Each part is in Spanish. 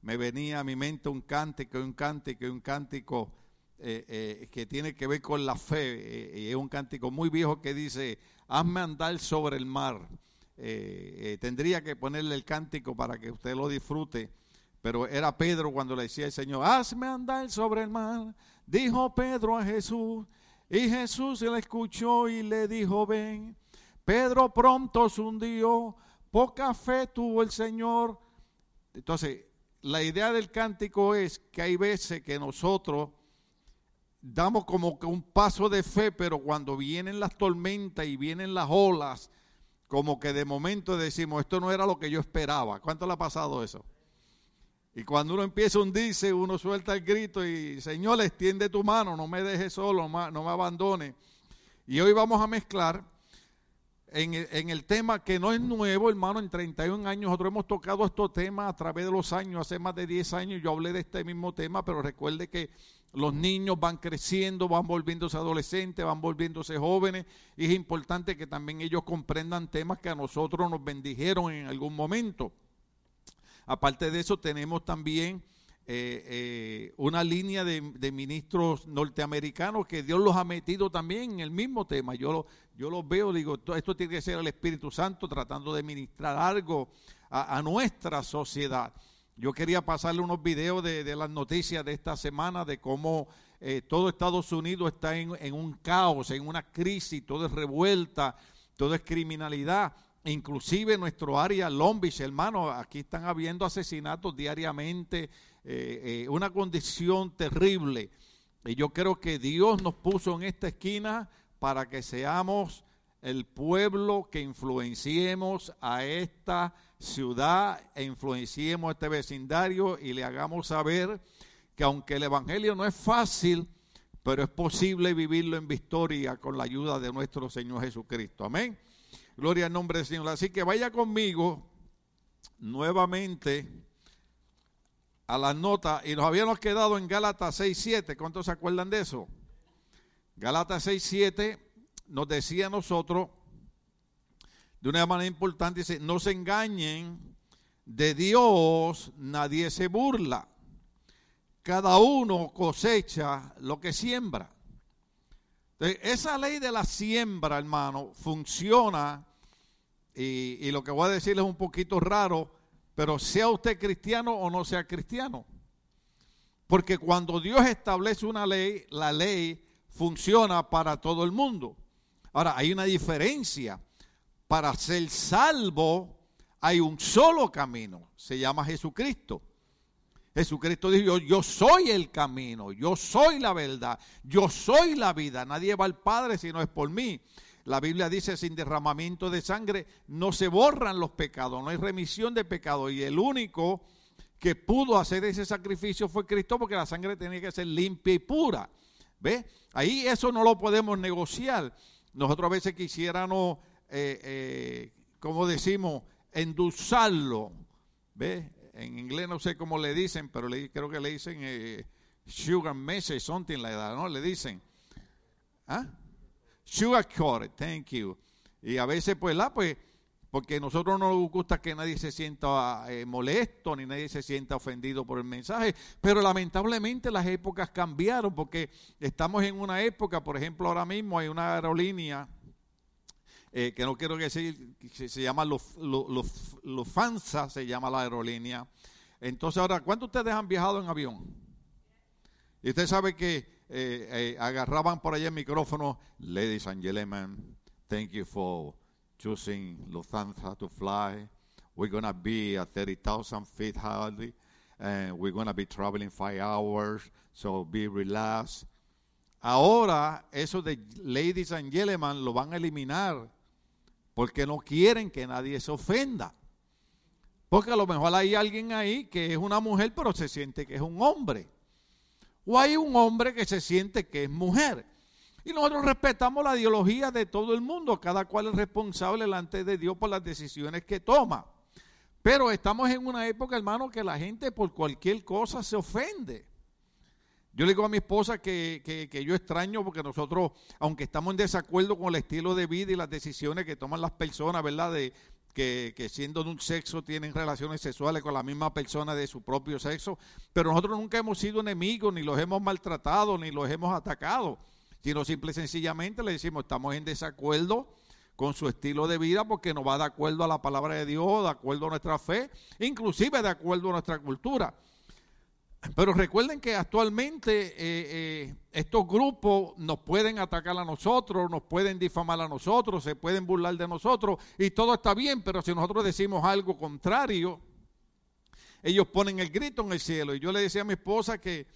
me venía a mi mente un cántico, un cántico, un cántico eh, eh, que tiene que ver con la fe. Eh, es un cántico muy viejo que dice, hazme andar sobre el mar. tendría que ponerle el cántico para que usted lo disfrute. Pero era Pedro cuando le decía el Señor, hazme andar sobre el mar. Dijo Pedro a Jesús. Y Jesús le escuchó y le dijo, ven. Pedro pronto se hundió, poca fe tuvo el Señor. Entonces, la idea del cántico es que hay veces que nosotros damos como que un paso de fe, pero cuando vienen las tormentas y vienen las olas, como que de momento decimos, esto no era lo que yo esperaba. ¿Cuánto le ha pasado eso? Y cuando uno empieza a hundirse, uno suelta el grito y, Señor, extiende tu mano, no me dejes solo, no me abandone. Y hoy vamos a mezclar en el, tema que no es nuevo, hermano, en 31 años nosotros hemos tocado estos temas a través de los años, hace más de 10 años yo hablé de este mismo tema, pero recuerde que los niños van creciendo, van volviéndose adolescentes, van volviéndose jóvenes y es importante que también ellos comprendan temas que a nosotros nos bendijeron en algún momento. Aparte de eso tenemos también eh, eh, una línea de, ministros norteamericanos que Dios los ha metido también en el mismo tema. Yo lo, yo los veo, digo, esto, tiene que ser el Espíritu Santo tratando de ministrar algo a, nuestra sociedad. Yo quería pasarle unos videos de, las noticias de esta semana, de cómo eh, todo Estados Unidos está en, en un caos, en una crisis, todo es revuelta, todo es criminalidad inclusive nuestro área Long Beach, hermano, aquí están habiendo asesinatos diariamente, eh, eh, una condición terrible. Y yo creo que Dios nos puso en esta esquina para que seamos el pueblo que influenciemos a esta ciudad e influenciemos a este vecindario y le hagamos saber que aunque el Evangelio no es fácil, pero es posible vivirlo en victoria con la ayuda de nuestro Señor Jesucristo. Amén. Gloria al nombre del Señor. Así que vaya conmigo nuevamente a las notas y nos habíamos quedado en Gálatas 6.7. ¿Cuántos se acuerdan de eso? Gálatas 6.7 nos decía a nosotros de una manera importante, dice, no se engañen, de Dios nadie se burla. Cada uno cosecha lo que siembra. esa ley de la siembra, hermano, funciona y, lo que voy a decir es un poquito raro, pero sea usted cristiano o no sea cristiano. Porque cuando Dios establece una ley, la ley funciona para todo el mundo. Ahora, hay una diferencia. Para ser salvo hay un solo camino, se llama Jesucristo. Jesucristo dijo, yo soy el camino, yo soy la verdad, yo soy la vida, nadie va al Padre si no es por mí. La Biblia dice, sin derramamiento de sangre no se borran los pecados, no hay remisión de pecados. Y el único que pudo hacer ese sacrificio fue Cristo porque la sangre tenía que ser limpia y pura. ¿Ve? Ahí eso no lo podemos negociar. Nosotros a veces quisiéramos, eh, eh, como decimos, endulzarlo. ¿Ve? En inglés no sé cómo le dicen, pero creo que le dicen eh, sugar message, something like that, ¿no? Le dicen. ¿Ah? Sugarcoat, thank you. Y a veces, pues, la, pues, porque nosotros no nos gusta que nadie se sienta eh, molesto ni nadie se sienta ofendido por el mensaje, pero lamentablemente las épocas cambiaron porque estamos en una época, por ejemplo, ahora mismo hay una aerolínea eh, que no quiero decir, se, se llama Lufthansa, se llama la aerolínea. Entonces, ahora, ¿cuántos de ustedes han viajado en avión? Y usted sabe que eh, eh, agarraban por allá el micrófono, ladies and gentlemen, thank you for choosing Lufthansa to fly. We're going to be at 30,000 feet hardly, and we're going to be traveling five hours, so be relaxed. Ahora, eso de ladies and gentlemen lo van a eliminar porque no quieren que nadie se ofenda. Porque a lo mejor hay alguien ahí que es una mujer, pero se siente que es un hombre o hay un hombre que se siente que es mujer. Y nosotros respetamos la ideología de todo el mundo, cada cual es responsable delante de Dios por las decisiones que toma. Pero estamos en una época, hermano, que la gente por cualquier cosa se ofende. Yo le digo a mi esposa que, que, yo extraño porque nosotros, aunque estamos en desacuerdo con el estilo de vida y las decisiones que toman las personas, ¿verdad? De que, que, siendo de un sexo tienen relaciones sexuales con la misma persona de su propio sexo, pero nosotros nunca hemos sido enemigos, ni los hemos maltratado, ni los hemos atacado, sino simple y sencillamente le decimos, estamos en desacuerdo con su estilo de vida porque no va de acuerdo a la palabra de Dios, de acuerdo a nuestra fe, inclusive de acuerdo a nuestra cultura. Pero recuerden que actualmente eh, eh, estos grupos nos pueden atacar a nosotros, nos pueden difamar a nosotros, se pueden burlar de nosotros y todo está bien, pero si nosotros decimos algo contrario, ellos ponen el grito en el cielo. Y yo le decía a mi esposa que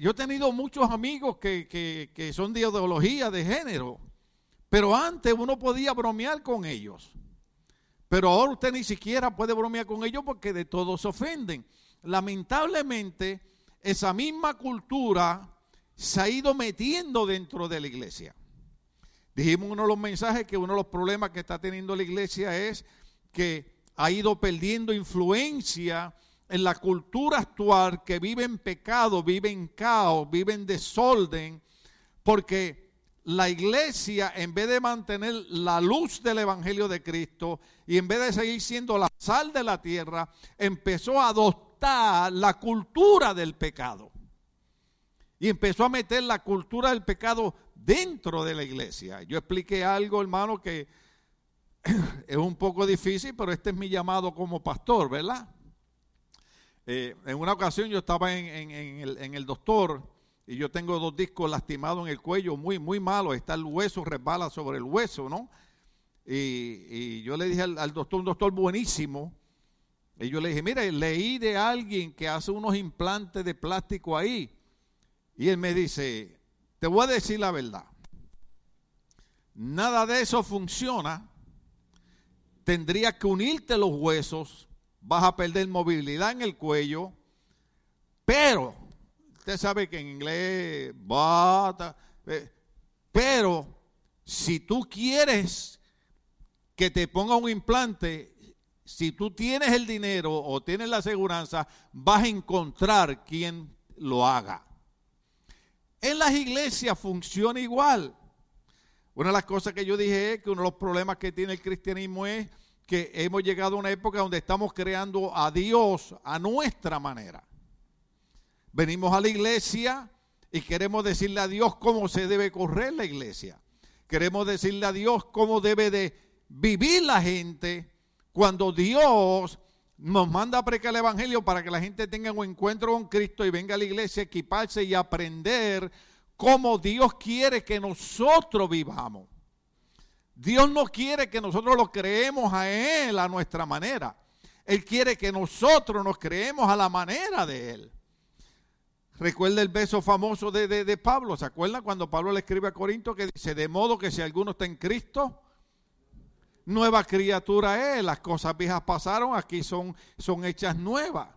yo he tenido muchos amigos que, que son de ideología de género, pero antes uno podía bromear con ellos. Pero ahora usted ni siquiera puede bromear con ellos porque de todos se ofenden lamentablemente esa misma cultura se ha ido metiendo dentro de la iglesia. Dijimos uno de los mensajes que uno de los problemas que está teniendo la iglesia es que ha ido perdiendo influencia en la cultura actual que vive en pecado, vive en caos, vive en desorden, porque la iglesia, en vez de mantener la luz del Evangelio de Cristo y en vez de seguir siendo la sal de la tierra, empezó a adoptar la cultura del pecado. Y empezó a meter la cultura del pecado dentro de la iglesia. Yo expliqué algo, hermano, que es un poco difícil, pero este es mi llamado como pastor, ¿verdad? Eh, en una ocasión yo estaba en, el, doctor y yo tengo dos discos lastimados en el cuello, muy, muy malo. Está el hueso, resbala sobre el hueso, ¿no? Y, yo le dije al, al doctor, un doctor buenísimo, y yo le dije, mire, leí de alguien que hace unos implantes de plástico ahí. Y él me dice, te voy a decir la verdad. Nada de eso funciona. Tendría que unirte los huesos. Vas a perder movilidad en el cuello. Pero, usted sabe que en inglés, bata, eh, pero si tú quieres que te ponga un implante, si tú tienes el dinero o tienes la aseguranza, vas a encontrar quien lo haga. En las iglesias funciona igual. Una de las cosas que yo dije es que uno de los problemas que tiene el cristianismo es que hemos llegado a una época donde estamos creando a Dios a nuestra manera. Venimos a la iglesia y queremos decirle a Dios cómo se debe correr la iglesia. Queremos decirle a Dios cómo debe de vivir la gente cuando Dios nos manda a predicar el Evangelio para que la gente tenga un encuentro con Cristo y venga a la iglesia equiparse y aprender cómo Dios quiere que nosotros vivamos. Dios no quiere que nosotros lo creemos a Él a nuestra manera. Él quiere que nosotros nos creemos a la manera de Él. Recuerda el beso famoso de, de, de Pablo. ¿Se acuerdan cuando Pablo le escribe a Corinto que dice, de modo que si alguno está en Cristo, nueva criatura es, las cosas viejas pasaron, aquí son, son hechas nuevas.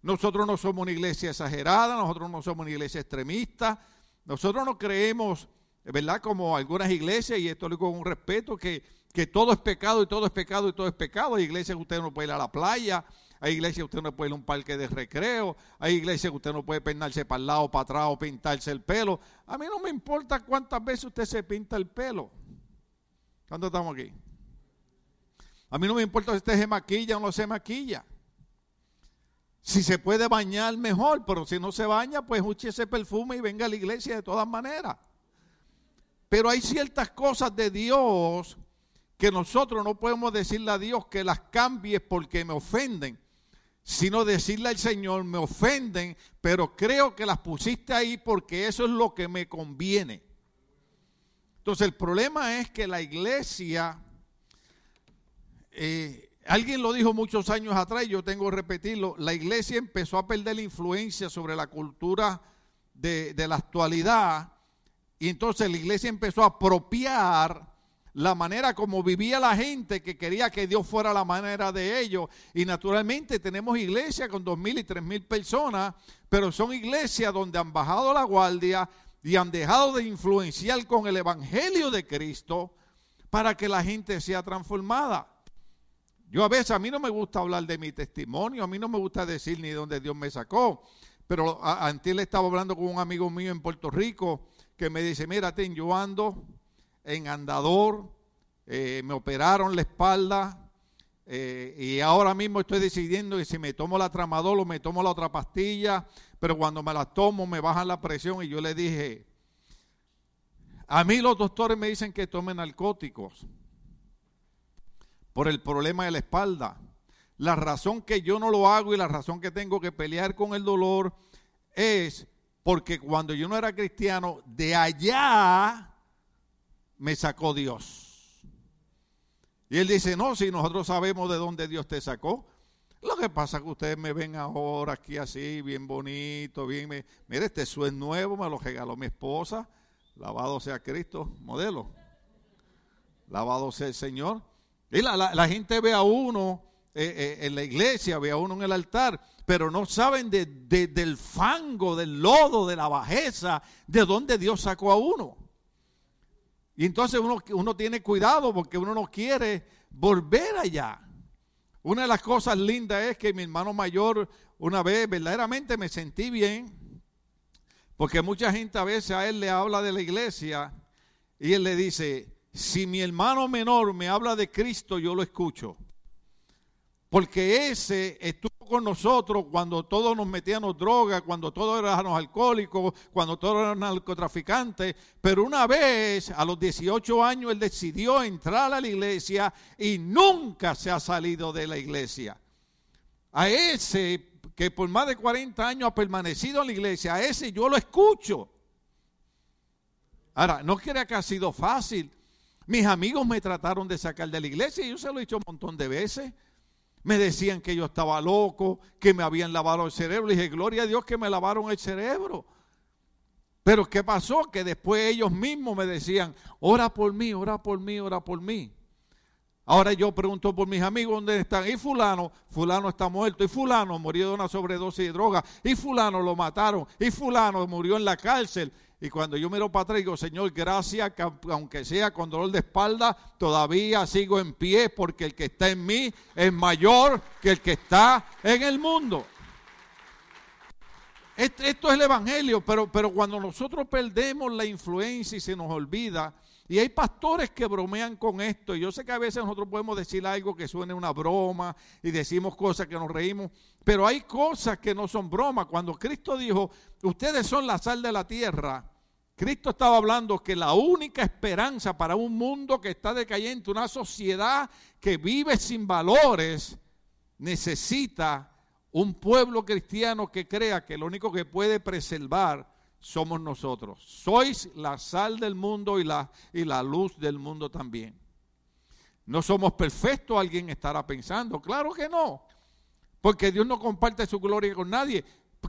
Nosotros no somos una iglesia exagerada, nosotros no somos una iglesia extremista, nosotros no creemos, ¿verdad? Como algunas iglesias, y esto lo digo con un respeto, que, que todo es pecado y todo es pecado y todo es pecado. Hay iglesias que usted no puede ir a la playa, hay iglesias que usted no puede ir a un parque de recreo, hay iglesias que usted no puede peinarse para el lado, para atrás o pintarse el pelo. A mí no me importa cuántas veces usted se pinta el pelo. ¿Cuánto estamos aquí? A mí no me importa si usted se maquilla o no se maquilla. Si se puede bañar, mejor, pero si no se baña, pues eche ese perfume y venga a la iglesia de todas maneras. Pero hay ciertas cosas de Dios que nosotros no podemos decirle a Dios que las cambies porque me ofenden, sino decirle al Señor, me ofenden, pero creo que las pusiste ahí porque eso es lo que me conviene. Entonces el problema es que la iglesia eh, alguien lo dijo muchos años atrás, y yo tengo que repetirlo, la iglesia empezó a perder la influencia sobre la cultura de, de la actualidad, y entonces la iglesia empezó a apropiar la manera como vivía la gente que quería que Dios fuera la manera de ellos. Y naturalmente tenemos iglesias con dos mil y tres mil personas, pero son iglesias donde han bajado la guardia y han dejado de influenciar con el Evangelio de Cristo para que la gente sea transformada. Yo a veces, a mí no me gusta hablar de mi testimonio, a mí no me gusta decir ni de dónde Dios me sacó, pero antes le estaba hablando con un amigo mío en Puerto Rico que me dice, mira, yo ando en andador, eh, me operaron la espalda, eh, y ahora mismo estoy decidiendo si me tomo la tramadol o me tomo la otra pastilla, pero cuando me la tomo me bajan la presión y yo le dije, a mí los doctores me dicen que tome narcóticos por el problema de la espalda. La razón que yo no lo hago y la razón que tengo que pelear con el dolor es porque cuando yo no era cristiano, de allá me sacó Dios. Y él dice, no, si nosotros sabemos de dónde Dios te sacó. Lo que pasa es que ustedes me ven ahora aquí así, bien bonito, bien... Me, mire, este es nuevo, me lo regaló mi esposa. Lavado sea Cristo, modelo. Lavado sea el Señor. La, gente ve a uno eh, eh, en la iglesia, ve a uno en el altar, pero no saben de, del fango, del lodo, de la bajeza, de dónde Dios sacó a uno. Y entonces uno, uno tiene cuidado porque uno no quiere volver allá. Una de las cosas lindas es que mi hermano mayor una vez verdaderamente me sentí bien, porque mucha gente a veces a él le habla de la iglesia y él le dice, si mi hermano menor me habla de Cristo, yo lo escucho. Porque ese estuvo con nosotros cuando todos nos metíamos droga, cuando todos éramos alcohólicos, cuando todos éramos narcotraficantes. Pero una vez, a los 18 años, él decidió entrar a la iglesia y nunca se ha salido de la iglesia. A ese que por más de 40 años ha permanecido en la iglesia, a ese yo lo escucho. Ahora, no crea que ha sido fácil. Mis amigos me trataron de sacar de la iglesia y yo se lo he dicho un montón de veces. Me decían que yo estaba loco, que me habían lavado el cerebro. Le dije, gloria a Dios que me lavaron el cerebro. Pero ¿qué pasó? Que después ellos mismos me decían, ora por mí, ora por mí, ora por mí. Ahora yo pregunto por mis amigos dónde están. Y fulano, fulano está muerto. Y fulano murió de una sobredosis de droga. Y fulano lo mataron. Y fulano murió en la cárcel. Y cuando yo miro para atrás digo, Señor, gracias, que aunque sea con dolor de espalda, todavía sigo en pie porque el que está en mí es mayor que el que está en el mundo. Esto es el Evangelio, pero, pero cuando nosotros perdemos la influencia y se nos olvida, y hay pastores que bromean con esto, y yo sé que a veces nosotros podemos decir algo que suene una broma y decimos cosas que nos reímos, pero hay cosas que no son bromas. Cuando Cristo dijo, ustedes son la sal de la tierra, Cristo estaba hablando que la única esperanza para un mundo que está decayente, una sociedad que vive sin valores, necesita un pueblo cristiano que crea que lo único que puede preservar somos nosotros. Sois la sal del mundo y la, y la luz del mundo también. No somos perfectos, alguien estará pensando. Claro que no. Porque Dios no comparte su gloria con nadie.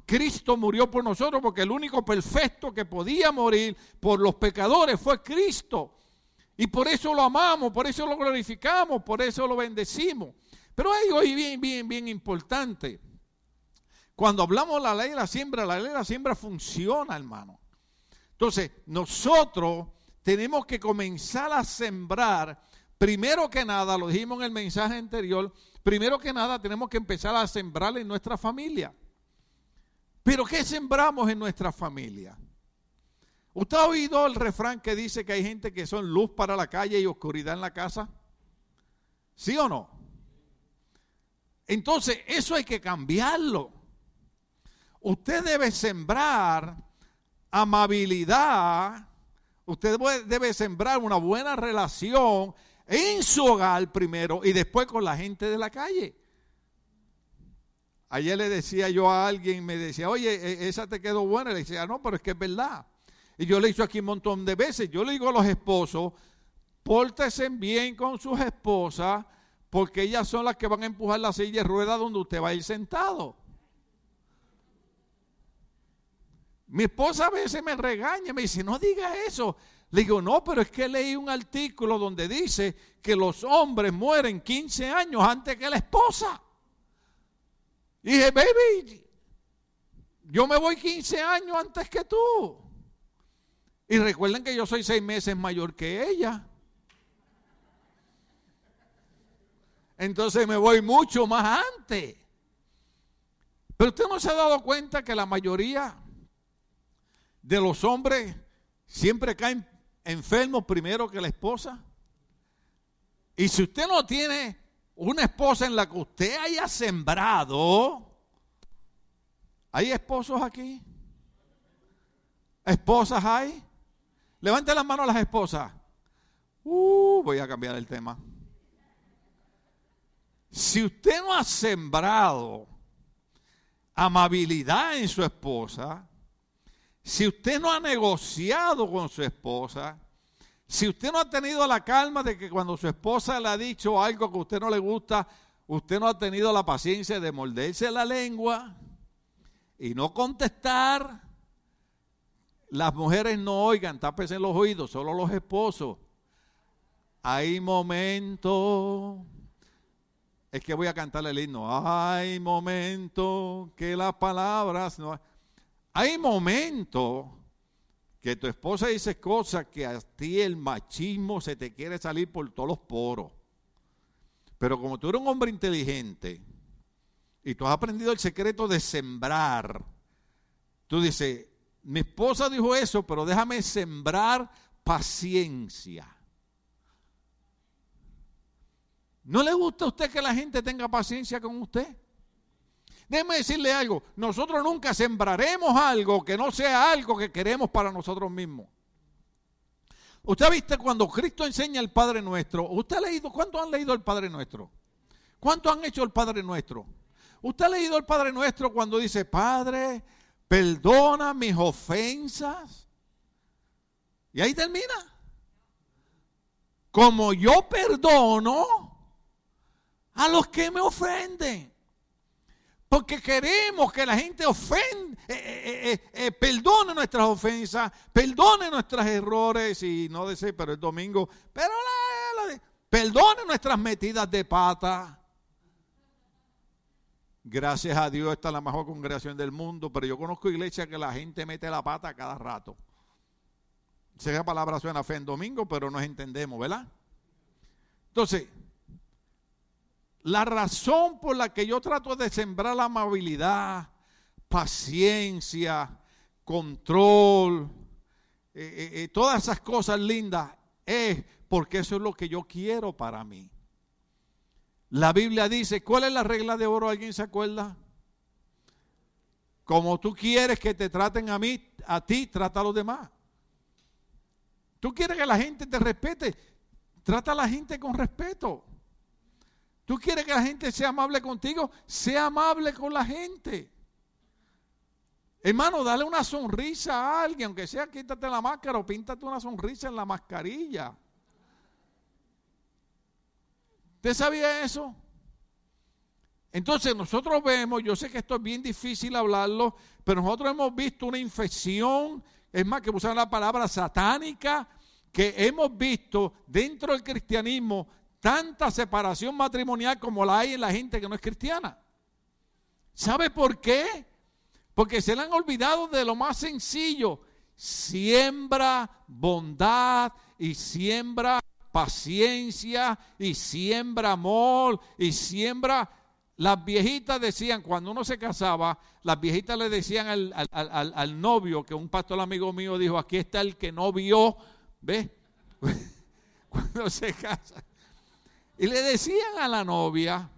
Cristo murió por nosotros porque el único perfecto que podía morir por los pecadores fue Cristo. Y por eso lo amamos, por eso lo glorificamos, por eso lo bendecimos. Pero hay hoy bien, bien, bien importante. Cuando hablamos de la ley de la siembra, la ley de la siembra funciona, hermano. Entonces, nosotros tenemos que comenzar a sembrar, primero que nada, lo dijimos en el mensaje anterior, primero que nada tenemos que empezar a sembrar en nuestra familia. Pero ¿qué sembramos en nuestra familia? ¿Usted ha oído el refrán que dice que hay gente que son luz para la calle y oscuridad en la casa? ¿Sí o no? Entonces, eso hay que cambiarlo. Usted debe sembrar amabilidad, usted debe sembrar una buena relación en su hogar primero y después con la gente de la calle. Ayer le decía yo a alguien, me decía, oye, e, esa te quedó buena. Le decía, no, pero es que es verdad. Y yo le he dicho aquí un montón de veces, yo le digo a los esposos, pórtense bien con sus esposas, porque ellas son las que van a empujar la silla de ruedas donde usted va a ir sentado. Mi esposa a veces me regaña, me dice, no diga eso. Le digo, no, pero es que leí un artículo donde dice que los hombres mueren 15 años antes que la esposa. Y dije, baby, yo me voy 15 años antes que tú. Y recuerden que yo soy seis meses mayor que ella. Entonces me voy mucho más antes. Pero usted no se ha dado cuenta que la mayoría de los hombres siempre caen enfermos primero que la esposa. Y si usted no tiene una esposa en la que usted haya sembrado. ¿Hay esposos aquí? ¿Esposas hay? Levante las manos las esposas. Uh, voy a cambiar el tema. Si usted no ha sembrado amabilidad en su esposa, si usted no ha negociado con su esposa, si usted no ha tenido la calma de que cuando su esposa le ha dicho algo que a usted no le gusta, usted no ha tenido la paciencia de morderse la lengua y no contestar, las mujeres no oigan, tápese los oídos, solo los esposos. Hay momentos, es que voy a cantarle el himno, hay momentos que las palabras no... Hay momentos que tu esposa dice cosas que a ti el machismo se te quiere salir por todos los poros. Pero como tú eres un hombre inteligente y tú has aprendido el secreto de sembrar, tú dices, mi esposa dijo eso, pero déjame sembrar paciencia. ¿No le gusta a usted que la gente tenga paciencia con usted? Déjeme decirle algo, nosotros nunca sembraremos algo que no sea algo que queremos para nosotros mismos. Usted ha visto cuando Cristo enseña el Padre Nuestro, ¿usted ha leído, cuántos han leído el Padre Nuestro? ¿Cuántos han hecho el Padre Nuestro? ¿Usted ha leído el Padre Nuestro cuando dice, Padre, perdona mis ofensas? Y ahí termina. Como yo perdono a los que me ofenden. Porque queremos que la gente ofende, eh, eh, eh, perdone nuestras ofensas, perdone nuestros errores, y no desee, pero el domingo, pero perdone nuestras metidas de pata. Gracias a Dios, esta es la mejor congregación del mundo, pero yo conozco iglesias que la gente mete la pata cada rato. Esa palabra suena fe en domingo, pero nos entendemos, ¿verdad? Entonces, la razón por la que yo trato de sembrar la amabilidad, paciencia, control, eh, eh, eh, todas esas cosas lindas, es porque eso es lo que yo quiero para mí. La Biblia dice, ¿cuál es la regla de oro? ¿Alguien se acuerda? Como tú quieres que te traten a mí, a ti, trata a los demás. Tú quieres que la gente te respete, trata a la gente con respeto. Tú quieres que la gente sea amable contigo, sea amable con la gente. Hermano, dale una sonrisa a alguien, aunque sea quítate la máscara o píntate una sonrisa en la mascarilla. ¿Usted sabía eso? Entonces nosotros vemos, yo sé que esto es bien difícil hablarlo, pero nosotros hemos visto una infección, es más que usar la palabra satánica, que hemos visto dentro del cristianismo tanta separación matrimonial como la hay en la gente que no es cristiana. ¿Sabe por qué? Porque se le han olvidado de lo más sencillo. Siembra bondad y siembra paciencia y siembra amor y siembra... Las viejitas decían, cuando uno se casaba, las viejitas le decían al, al novio, que un pastor amigo mío dijo, aquí está el que no vio, ¿ves? cuando se casa. Y le decían a la novia,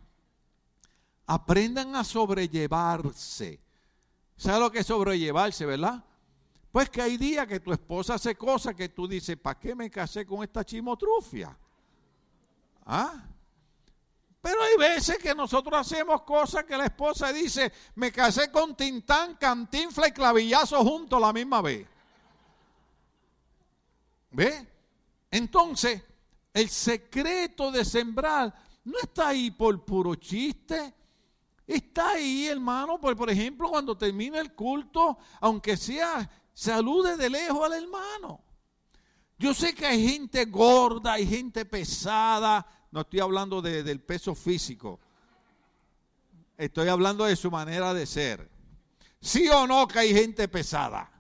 aprendan a sobrellevarse. ¿Sabes lo que es sobrellevarse, verdad? Pues que hay días que tu esposa hace cosas que tú dices, ¿para qué me casé con esta chimotrufia? ¿Ah? Pero hay veces que nosotros hacemos cosas que la esposa dice, me casé con Tintán, Cantinfla y Clavillazo juntos la misma vez. ¿Ve? Entonces, el secreto de sembrar no está ahí por puro chiste. Está ahí, hermano, por, por ejemplo, cuando termina el culto, aunque sea, salude de lejos al hermano. Yo sé que hay gente gorda, hay gente pesada, no estoy hablando del peso físico, estoy hablando de su manera de ser. ¿Sí o no que hay gente pesada?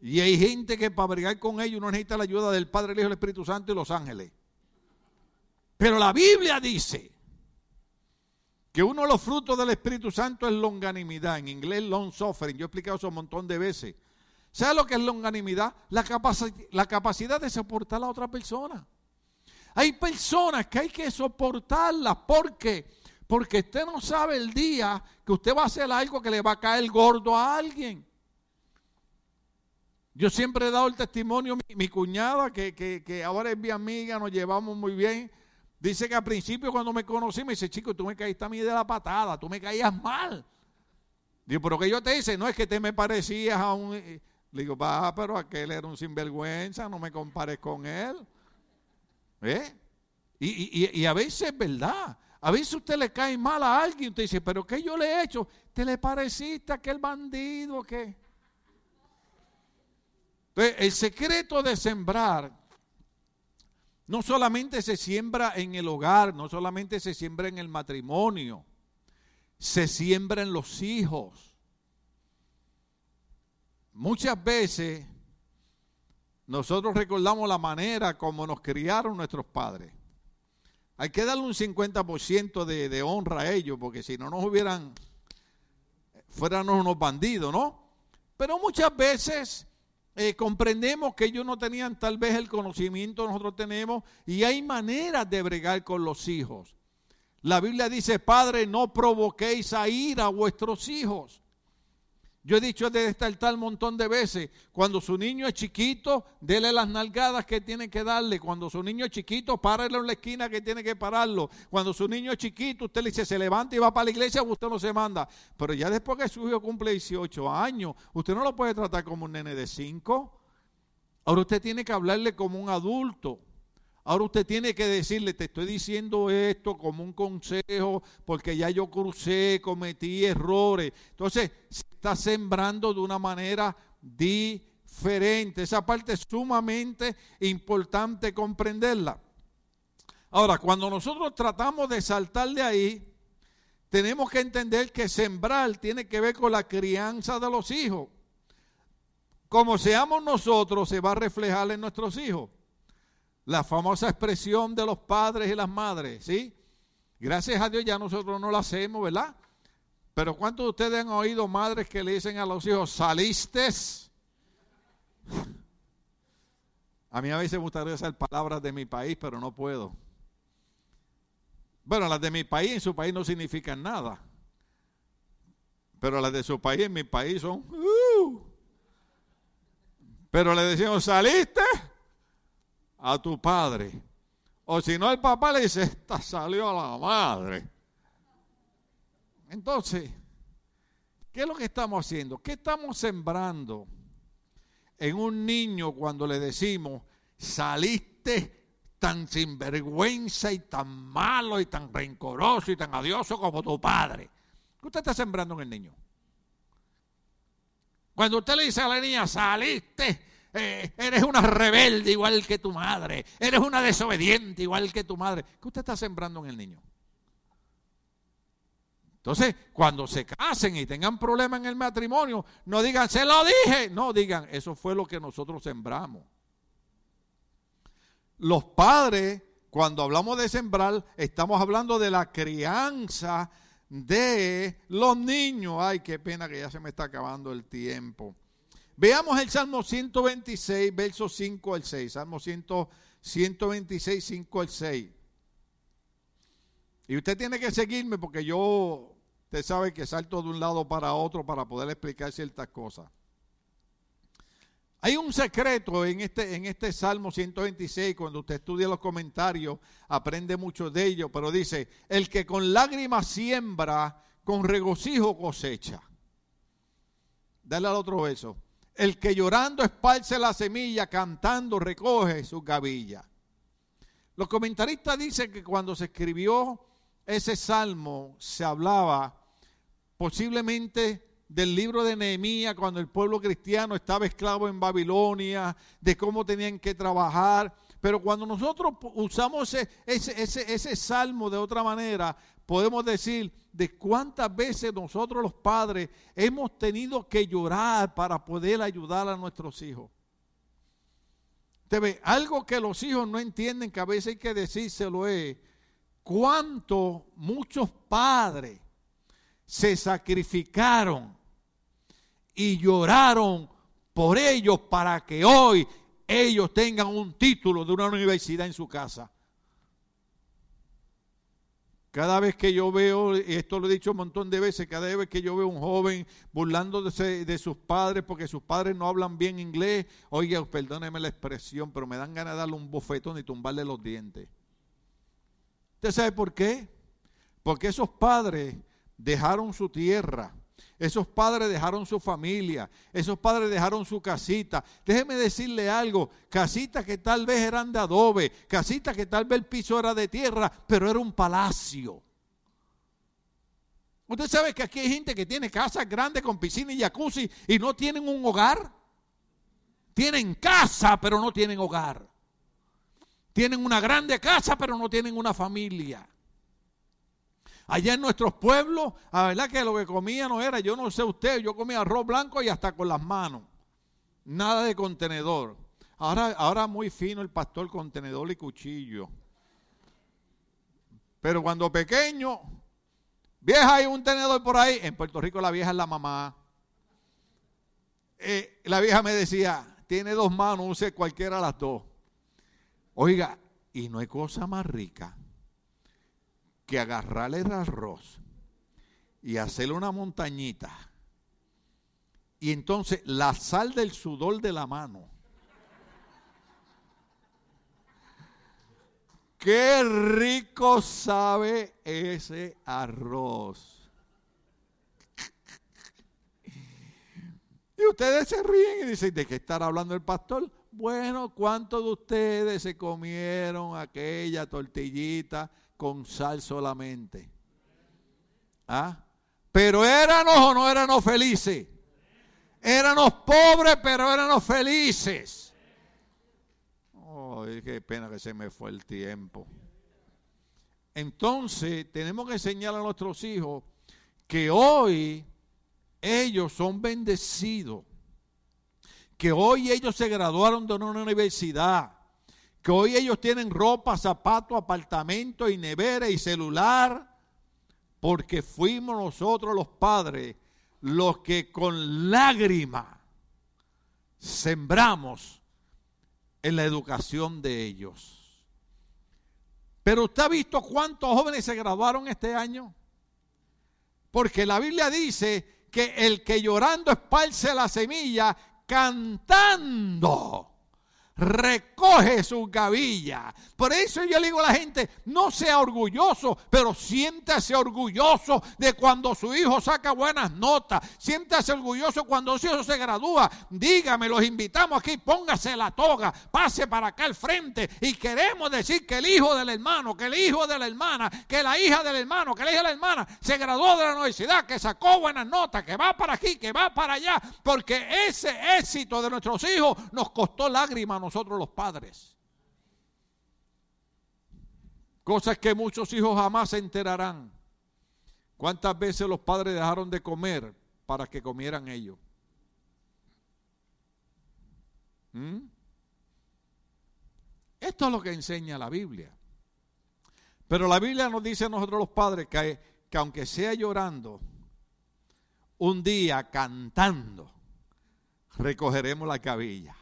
Y hay gente que para bregar con ellos no necesita la ayuda del Padre, el Hijo, el Espíritu Santo y los ángeles. Pero la Biblia dice que uno de los frutos del Espíritu Santo es longanimidad. En inglés, long suffering. Yo he explicado eso un montón de veces. ¿Sabe lo que es longanimidad? La, la capacidad de soportar a la otra persona. Hay personas que hay que soportarlas. ¿Por qué? Porque usted no sabe el día que usted va a hacer algo que le va a caer gordo a alguien. Yo siempre he dado el testimonio, mi, cuñada, que, que, ahora es mi amiga, nos llevamos muy bien. Dice que al principio cuando me conocí me dice, chico, tú me caíste a mí de la patada, tú me caías mal. Digo, pero que yo te hice, no es que te me parecías a un... Le digo, va, pero aquel era un sinvergüenza, no me compares con él. ¿Eh? Y, y, a veces es verdad. A veces usted le cae mal a alguien, usted dice, pero ¿qué yo le he hecho? ¿Te le pareciste a aquel bandido que... el secreto de sembrar no solamente se siembra en el hogar, no solamente se siembra en el matrimonio, se siembra en los hijos. Muchas veces nosotros recordamos la manera como nos criaron nuestros padres. Hay que darle un 50% de, de honra a ellos, porque si no nos hubieran, fueran unos bandidos, ¿no? Pero muchas veces eh, comprendemos que ellos no tenían tal vez el conocimiento nosotros tenemos y hay maneras de bregar con los hijos. La Biblia dice, Padre, no provoquéis a ir a vuestros hijos. Yo he dicho desde este tal montón de veces, cuando su niño es chiquito, dele las nalgadas que tiene que darle. Cuando su niño es chiquito, párelo en la esquina que tiene que pararlo. Cuando su niño es chiquito, usted le dice, se levanta y va para la iglesia, usted no se manda. Pero ya después que su hijo cumple 18 años, usted no lo puede tratar como un nene de 5. Ahora usted tiene que hablarle como un adulto. Ahora usted tiene que decirle, te estoy diciendo esto como un consejo, porque ya yo crucé, cometí errores. Entonces, se está sembrando de una manera diferente. Esa parte es sumamente importante comprenderla. Ahora, cuando nosotros tratamos de saltar de ahí, tenemos que entender que sembrar tiene que ver con la crianza de los hijos. Como seamos nosotros, se va a reflejar en nuestros hijos la famosa expresión de los padres y las madres, ¿sí? Gracias a Dios ya nosotros no la hacemos, ¿verdad? Pero ¿cuántos de ustedes han oído madres que le dicen a los hijos, saliste? A mí a veces me gustaría hacer palabras de mi país, pero no puedo. Bueno, las de mi país en su país no significan nada. Pero las de su país en mi país son... Uh". pero le decimos, ¿saliste? A tu padre. O si no, el papá le dice, esta salió a la madre. Entonces, ¿qué es lo que estamos haciendo? ¿Qué estamos sembrando en un niño cuando le decimos, saliste tan sinvergüenza y tan malo y tan rencoroso y tan adioso como tu padre? ¿Qué usted está sembrando en el niño? Cuando usted le dice a la niña, saliste eh, eres una rebelde igual que tu madre, eres una desobediente igual que tu madre. ¿Qué usted está sembrando en el niño? Entonces, cuando se casen y tengan problemas en el matrimonio, no digan, se lo dije. No, digan, eso fue lo que nosotros sembramos. Los padres, cuando hablamos de sembrar, estamos hablando de la crianza de los niños. Ay, qué pena que ya se me está acabando el tiempo. Veamos el Salmo 126, versos 5 al 6. Salmo 126, 5 al 6. Y usted tiene que seguirme porque yo, usted sabe que salto de un lado para otro para poder explicar ciertas cosas. Hay un secreto en este, en este Salmo 126, cuando usted estudia los comentarios, aprende mucho de ello, pero dice, el que con lágrimas siembra, con regocijo cosecha. Dale al otro verso. El que llorando esparce la semilla, cantando recoge su gavilla. Los comentaristas dicen que cuando se escribió ese salmo se hablaba posiblemente del libro de Nehemías cuando el pueblo cristiano estaba esclavo en Babilonia, de cómo tenían que trabajar. Pero cuando nosotros usamos ese, ese, ese salmo de otra manera, podemos decir de cuántas veces nosotros los padres hemos tenido que llorar para poder ayudar a nuestros hijos. Te ve, algo que los hijos no entienden, que a veces hay que decírselo es, cuánto muchos padres se sacrificaron y lloraron por ellos para que hoy ellos tengan un título de una universidad en su casa. Cada vez que yo veo, y esto lo he dicho un montón de veces, cada vez que yo veo un joven burlándose de sus padres porque sus padres no hablan bien inglés, oiga, perdóneme la expresión, pero me dan ganas de darle un bofetón y tumbarle los dientes. ¿Usted sabe por qué? Porque esos padres dejaron su tierra, esos padres dejaron su familia, esos padres dejaron su casita. Déjeme decirle algo, casitas que tal vez eran de adobe, casitas que tal vez el piso era de tierra, pero era un palacio. Usted sabe que aquí hay gente que tiene casas grandes con piscina y jacuzzi y no tienen un hogar. Tienen casa, pero no tienen hogar. Tienen una grande casa, pero no tienen una familia. Allá en nuestros pueblos, la verdad que lo que comía no era, yo no sé usted, yo comía arroz blanco y hasta con las manos. Nada de contenedor. Ahora, ahora muy fino el pastor contenedor y cuchillo. Pero cuando pequeño, vieja hay un tenedor por ahí. En Puerto Rico la vieja es la mamá. Eh, la vieja me decía, tiene dos manos, use cualquiera las dos. Oiga, y no hay cosa más rica que agarrarle el arroz y hacerle una montañita. Y entonces la sal del sudor de la mano. Qué rico sabe ese arroz. Y ustedes se ríen y dicen, ¿de qué estará hablando el pastor? Bueno, ¿cuántos de ustedes se comieron aquella tortillita con sal solamente. ¿Ah? Pero éramos o no éramos felices. Éramos pobres, pero éramos felices. Oh, qué pena que se me fue el tiempo. Entonces, tenemos que enseñar a nuestros hijos que hoy ellos son bendecidos. Que hoy ellos se graduaron de una universidad que hoy ellos tienen ropa, zapatos, apartamento y nevera y celular, porque fuimos nosotros los padres los que con lágrima sembramos en la educación de ellos. Pero usted ha visto cuántos jóvenes se graduaron este año? Porque la Biblia dice que el que llorando esparce la semilla, cantando recoge su gavilla. Por eso yo le digo a la gente, no sea orgulloso, pero siéntase orgulloso de cuando su hijo saca buenas notas. Siéntase orgulloso cuando su hijo se gradúa. Dígame, los invitamos aquí, póngase la toga, pase para acá al frente y queremos decir que el hijo del hermano, que el hijo de la hermana, que la hija del hermano, que la hija de la hermana se graduó de la universidad, que sacó buenas notas, que va para aquí, que va para allá, porque ese éxito de nuestros hijos nos costó lágrimas nosotros los padres. Cosas que muchos hijos jamás se enterarán. ¿Cuántas veces los padres dejaron de comer para que comieran ellos? ¿Mm? Esto es lo que enseña la Biblia. Pero la Biblia nos dice a nosotros los padres que, que aunque sea llorando, un día cantando, recogeremos la cabilla.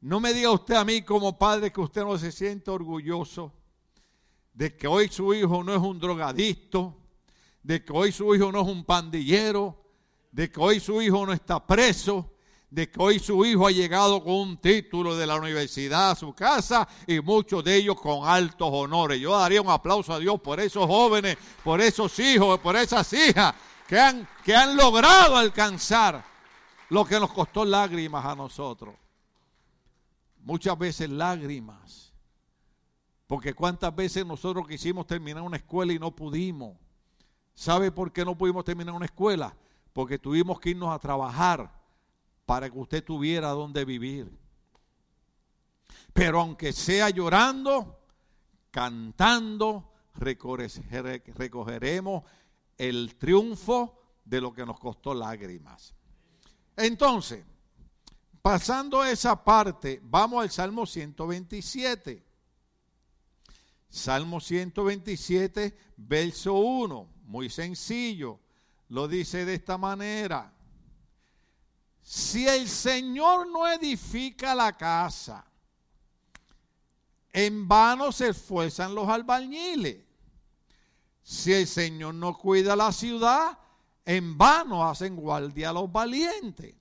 No me diga usted a mí como padre que usted no se siente orgulloso de que hoy su hijo no es un drogadicto, de que hoy su hijo no es un pandillero, de que hoy su hijo no está preso, de que hoy su hijo ha llegado con un título de la universidad a su casa y muchos de ellos con altos honores. Yo daría un aplauso a Dios por esos jóvenes, por esos hijos, por esas hijas que han, que han logrado alcanzar lo que nos costó lágrimas a nosotros muchas veces lágrimas. Porque cuántas veces nosotros quisimos terminar una escuela y no pudimos. ¿Sabe por qué no pudimos terminar una escuela? Porque tuvimos que irnos a trabajar para que usted tuviera donde vivir. Pero aunque sea llorando, cantando, recogeremos el triunfo de lo que nos costó lágrimas. Entonces, Pasando esa parte, vamos al Salmo 127. Salmo 127, verso 1, muy sencillo, lo dice de esta manera. Si el Señor no edifica la casa, en vano se esfuerzan los albañiles. Si el Señor no cuida la ciudad, en vano hacen guardia los valientes.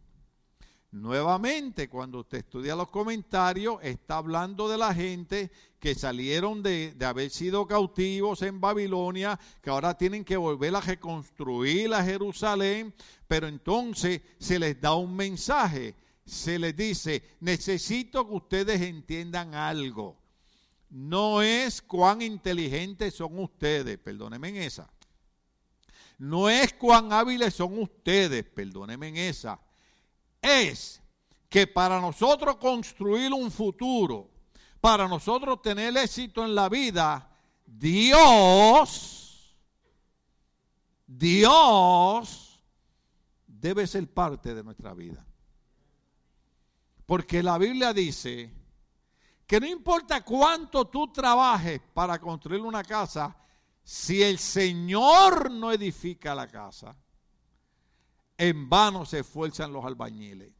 Nuevamente, cuando usted estudia los comentarios, está hablando de la gente que salieron de, haber sido cautivos en Babilonia, que ahora tienen que volver a reconstruir a Jerusalén, pero entonces se les da un mensaje, se les dice, necesito que ustedes entiendan algo. No es cuán inteligentes son ustedes, perdónenme en esa. No es cuán hábiles son ustedes, perdónenme en esa es que para nosotros construir un futuro, para nosotros tener éxito en la vida, Dios, Dios debe ser parte de nuestra vida. Porque la Biblia dice que no importa cuánto tú trabajes para construir una casa, si el Señor no edifica la casa, en vano se esfuerzan los albañiles.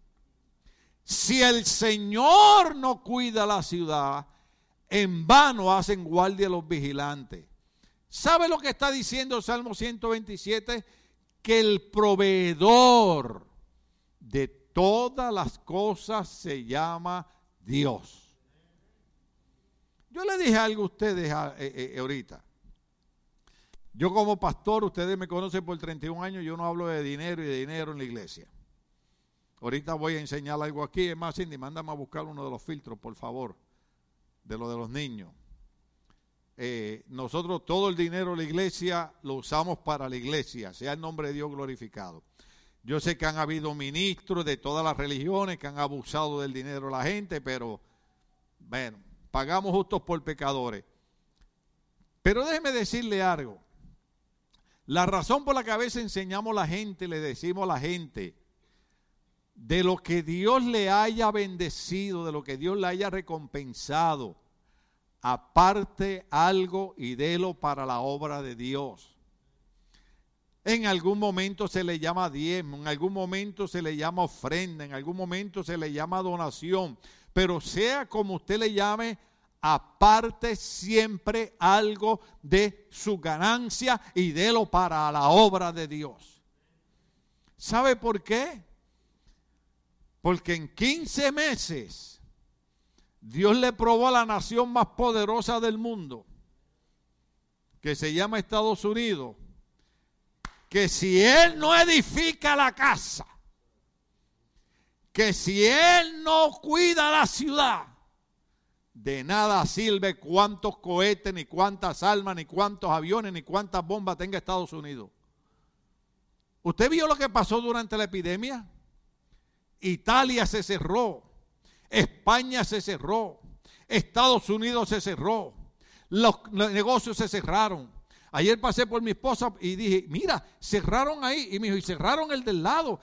Si el Señor no cuida la ciudad, en vano hacen guardia los vigilantes. ¿Sabe lo que está diciendo Salmo 127? Que el proveedor de todas las cosas se llama Dios. Yo le dije algo a ustedes eh, eh, ahorita. Yo como pastor, ustedes me conocen por 31 años, yo no hablo de dinero y de dinero en la iglesia. Ahorita voy a enseñar algo aquí. Es más, Cindy, mándame a buscar uno de los filtros, por favor, de lo de los niños. Eh, nosotros todo el dinero de la iglesia lo usamos para la iglesia, sea el nombre de Dios glorificado. Yo sé que han habido ministros de todas las religiones que han abusado del dinero de la gente, pero bueno, pagamos justos por pecadores. Pero déjeme decirle algo. La razón por la que a veces enseñamos a la gente, le decimos a la gente, de lo que Dios le haya bendecido, de lo que Dios le haya recompensado, aparte algo y délo para la obra de Dios. En algún momento se le llama diezmo, en algún momento se le llama ofrenda, en algún momento se le llama donación, pero sea como usted le llame, aparte siempre algo de su ganancia y délo para la obra de Dios. ¿Sabe por qué? Porque en 15 meses Dios le probó a la nación más poderosa del mundo, que se llama Estados Unidos, que si Él no edifica la casa, que si Él no cuida la ciudad, de nada sirve cuántos cohetes, ni cuántas almas, ni cuántos aviones, ni cuántas bombas tenga Estados Unidos. ¿Usted vio lo que pasó durante la epidemia? Italia se cerró, España se cerró, Estados Unidos se cerró, los, negocios se cerraron. Ayer pasé por mi esposa y dije, mira, cerraron ahí. Y me dijo, y cerraron el del lado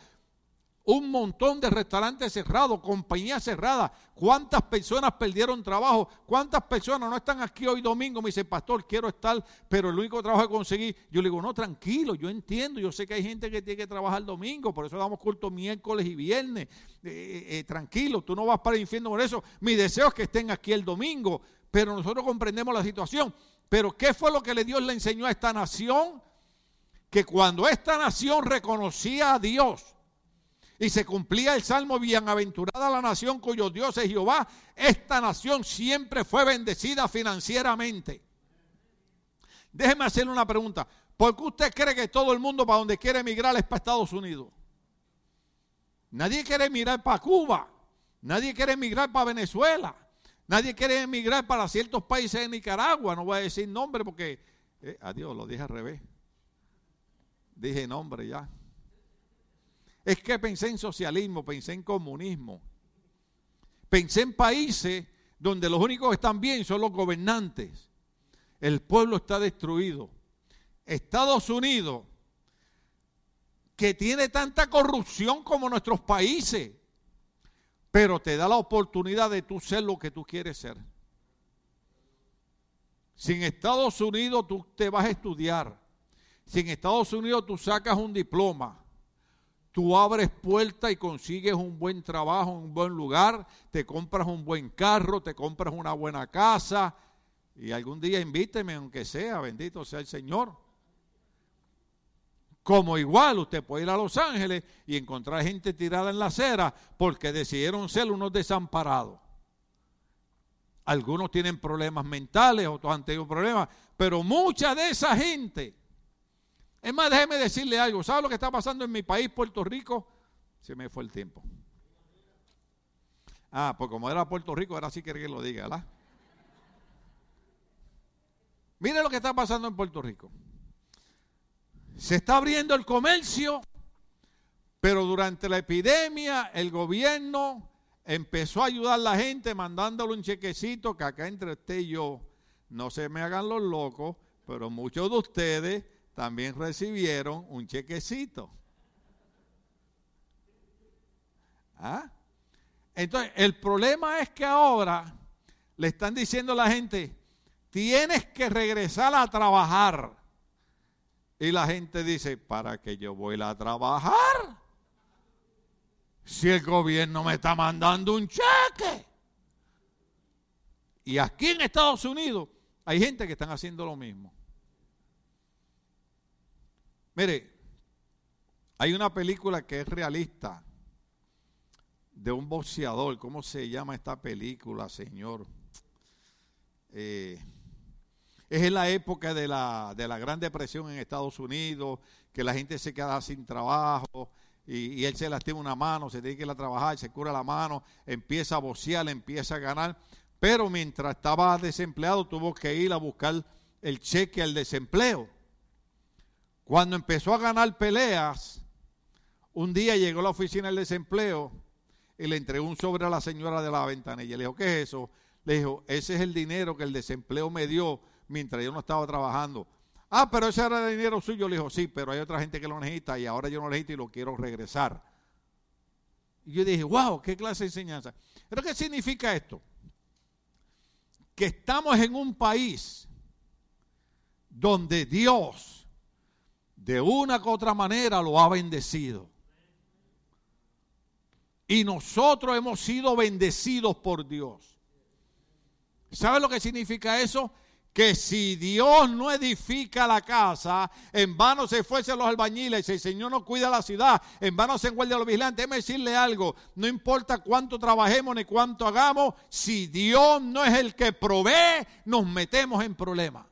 un montón de restaurantes cerrados, compañías cerradas. ¿Cuántas personas perdieron trabajo? ¿Cuántas personas no están aquí hoy domingo? Me dice, pastor, quiero estar, pero el único trabajo que conseguí. Yo le digo, no, tranquilo, yo entiendo. Yo sé que hay gente que tiene que trabajar domingo, por eso damos culto miércoles y viernes. Eh, eh, eh, tranquilo, tú no vas para el infierno por eso. Mi deseo es que estén aquí el domingo, pero nosotros comprendemos la situación. Pero ¿qué fue lo que Dios le enseñó a esta nación? Que cuando esta nación reconocía a Dios, y se cumplía el salmo, bienaventurada la nación cuyo Dios es Jehová, esta nación siempre fue bendecida financieramente. Déjeme hacerle una pregunta. ¿Por qué usted cree que todo el mundo para donde quiere emigrar es para Estados Unidos? Nadie quiere emigrar para Cuba. Nadie quiere emigrar para Venezuela. Nadie quiere emigrar para ciertos países de Nicaragua. No voy a decir nombre porque, eh, adiós, lo dije al revés. Dije nombre ya. Es que pensé en socialismo, pensé en comunismo. Pensé en países donde los únicos que están bien son los gobernantes. El pueblo está destruido. Estados Unidos, que tiene tanta corrupción como nuestros países, pero te da la oportunidad de tú ser lo que tú quieres ser. Si en Estados Unidos tú te vas a estudiar, si en Estados Unidos tú sacas un diploma, Tú abres puerta y consigues un buen trabajo un buen lugar, te compras un buen carro, te compras una buena casa y algún día invíteme, aunque sea, bendito sea el Señor. Como igual usted puede ir a Los Ángeles y encontrar gente tirada en la acera porque decidieron ser unos desamparados. Algunos tienen problemas mentales, otros han tenido problemas, pero mucha de esa gente, es más, déjeme decirle algo, ¿sabe lo que está pasando en mi país, Puerto Rico? Se me fue el tiempo. Ah, pues como era Puerto Rico, ahora sí quiere que lo diga, ¿verdad? Mire lo que está pasando en Puerto Rico. Se está abriendo el comercio, pero durante la epidemia el gobierno empezó a ayudar a la gente mandándole un chequecito que acá entre usted y yo no se me hagan los locos, pero muchos de ustedes también recibieron un chequecito. ¿Ah? Entonces, el problema es que ahora le están diciendo a la gente, tienes que regresar a trabajar. Y la gente dice, ¿para qué yo voy a trabajar? Si el gobierno me está mandando un cheque. Y aquí en Estados Unidos hay gente que están haciendo lo mismo. Mire, hay una película que es realista de un boxeador. ¿Cómo se llama esta película, señor? Eh, es en la época de la, de la Gran Depresión en Estados Unidos, que la gente se queda sin trabajo y, él se lastima una mano, se tiene que ir a trabajar, se cura la mano, empieza a bocear, empieza a ganar, pero mientras estaba desempleado tuvo que ir a buscar el cheque al desempleo. Cuando empezó a ganar peleas, un día llegó a la oficina del desempleo y le entregó un sobre a la señora de la ventanilla. Le dijo, ¿qué es eso? Le dijo, ese es el dinero que el desempleo me dio mientras yo no estaba trabajando. Ah, pero ese era el dinero suyo. Le dijo, sí, pero hay otra gente que lo necesita y ahora yo no lo necesito y lo quiero regresar. Y yo dije, wow, qué clase de enseñanza. ¿Pero qué significa esto? Que estamos en un país donde Dios de una u otra manera lo ha bendecido. Y nosotros hemos sido bendecidos por Dios. ¿Sabe lo que significa eso? que si Dios no edifica la casa, en vano se fuesen los albañiles, si el Señor no cuida la ciudad, en vano se enguardia los vigilantes. Déjeme decirle algo, no importa cuánto trabajemos ni cuánto hagamos, si Dios no es el que provee, nos metemos en problemas.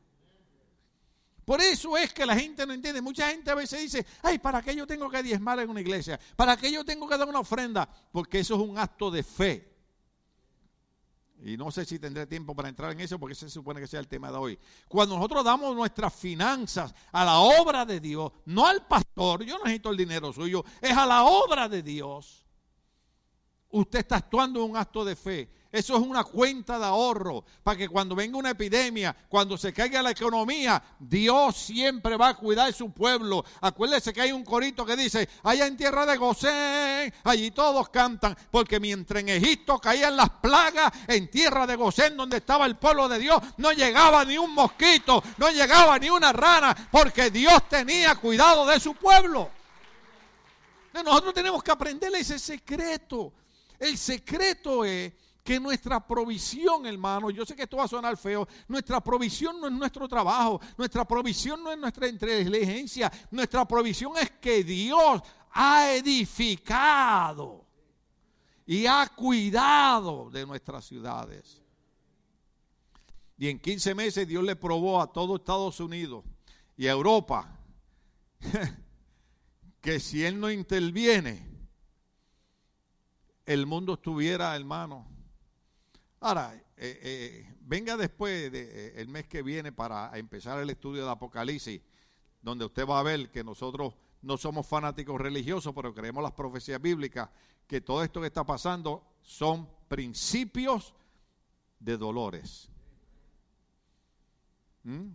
Por eso es que la gente no entiende. Mucha gente a veces dice, ay, ¿para qué yo tengo que diezmar en una iglesia? ¿Para qué yo tengo que dar una ofrenda? Porque eso es un acto de fe. Y no sé si tendré tiempo para entrar en eso porque se supone que sea el tema de hoy. Cuando nosotros damos nuestras finanzas a la obra de Dios, no al pastor, yo no necesito el dinero suyo, es a la obra de Dios. Usted está actuando en un acto de fe. Eso es una cuenta de ahorro para que cuando venga una epidemia, cuando se caiga la economía, Dios siempre va a cuidar de su pueblo. Acuérdese que hay un corito que dice, allá en tierra de Gosén, allí todos cantan, porque mientras en Egipto caían las plagas, en tierra de Gosén, donde estaba el pueblo de Dios, no llegaba ni un mosquito, no llegaba ni una rana, porque Dios tenía cuidado de su pueblo. Nosotros tenemos que aprender ese secreto. El secreto es que nuestra provisión, hermano, yo sé que esto va a sonar feo, nuestra provisión no es nuestro trabajo, nuestra provisión no es nuestra inteligencia, nuestra provisión es que Dios ha edificado y ha cuidado de nuestras ciudades. Y en 15 meses Dios le probó a todo Estados Unidos y a Europa que si Él no interviene, el mundo estuviera, hermano, Ahora, eh, eh, venga después del de, eh, mes que viene para empezar el estudio de Apocalipsis, donde usted va a ver que nosotros no somos fanáticos religiosos, pero creemos las profecías bíblicas, que todo esto que está pasando son principios de dolores. ¿Mm?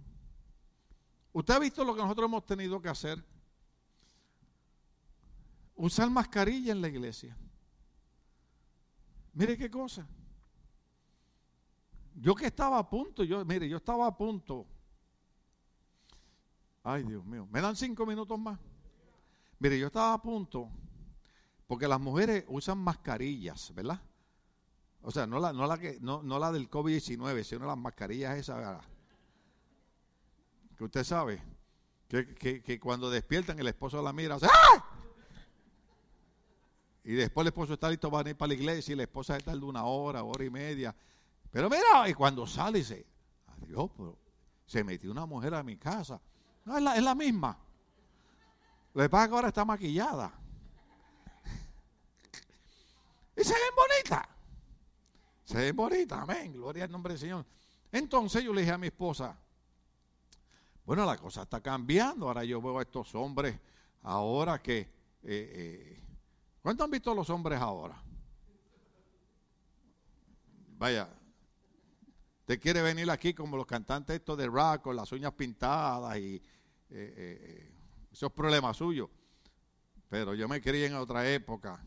¿Usted ha visto lo que nosotros hemos tenido que hacer? Usar mascarilla en la iglesia. Mire qué cosa. Yo que estaba a punto, yo, mire, yo estaba a punto. Ay, Dios mío, ¿me dan cinco minutos más? Mire, yo estaba a punto, porque las mujeres usan mascarillas, ¿verdad? O sea, no la, no la, que, no, no la del COVID-19, sino las mascarillas esas, que usted sabe. Que, cuando despiertan el esposo la mira, ¡ah! Y después el esposo está listo para ir para la iglesia y la esposa está de una hora, hora y media. Pero mira, y cuando sale dice, adiós, pero se metió una mujer a mi casa. No, es la, es la misma. Lo que pasa que ahora está maquillada. Y se ve bonita. Se ve bonita, amén. Gloria al nombre del Señor. Entonces yo le dije a mi esposa, bueno, la cosa está cambiando. Ahora yo veo a estos hombres ahora que... Eh, eh, ¿Cuántos han visto los hombres ahora? Vaya, te quiere venir aquí como los cantantes estos de rock con las uñas pintadas y eh, esos problemas suyos. Pero yo me crié en otra época.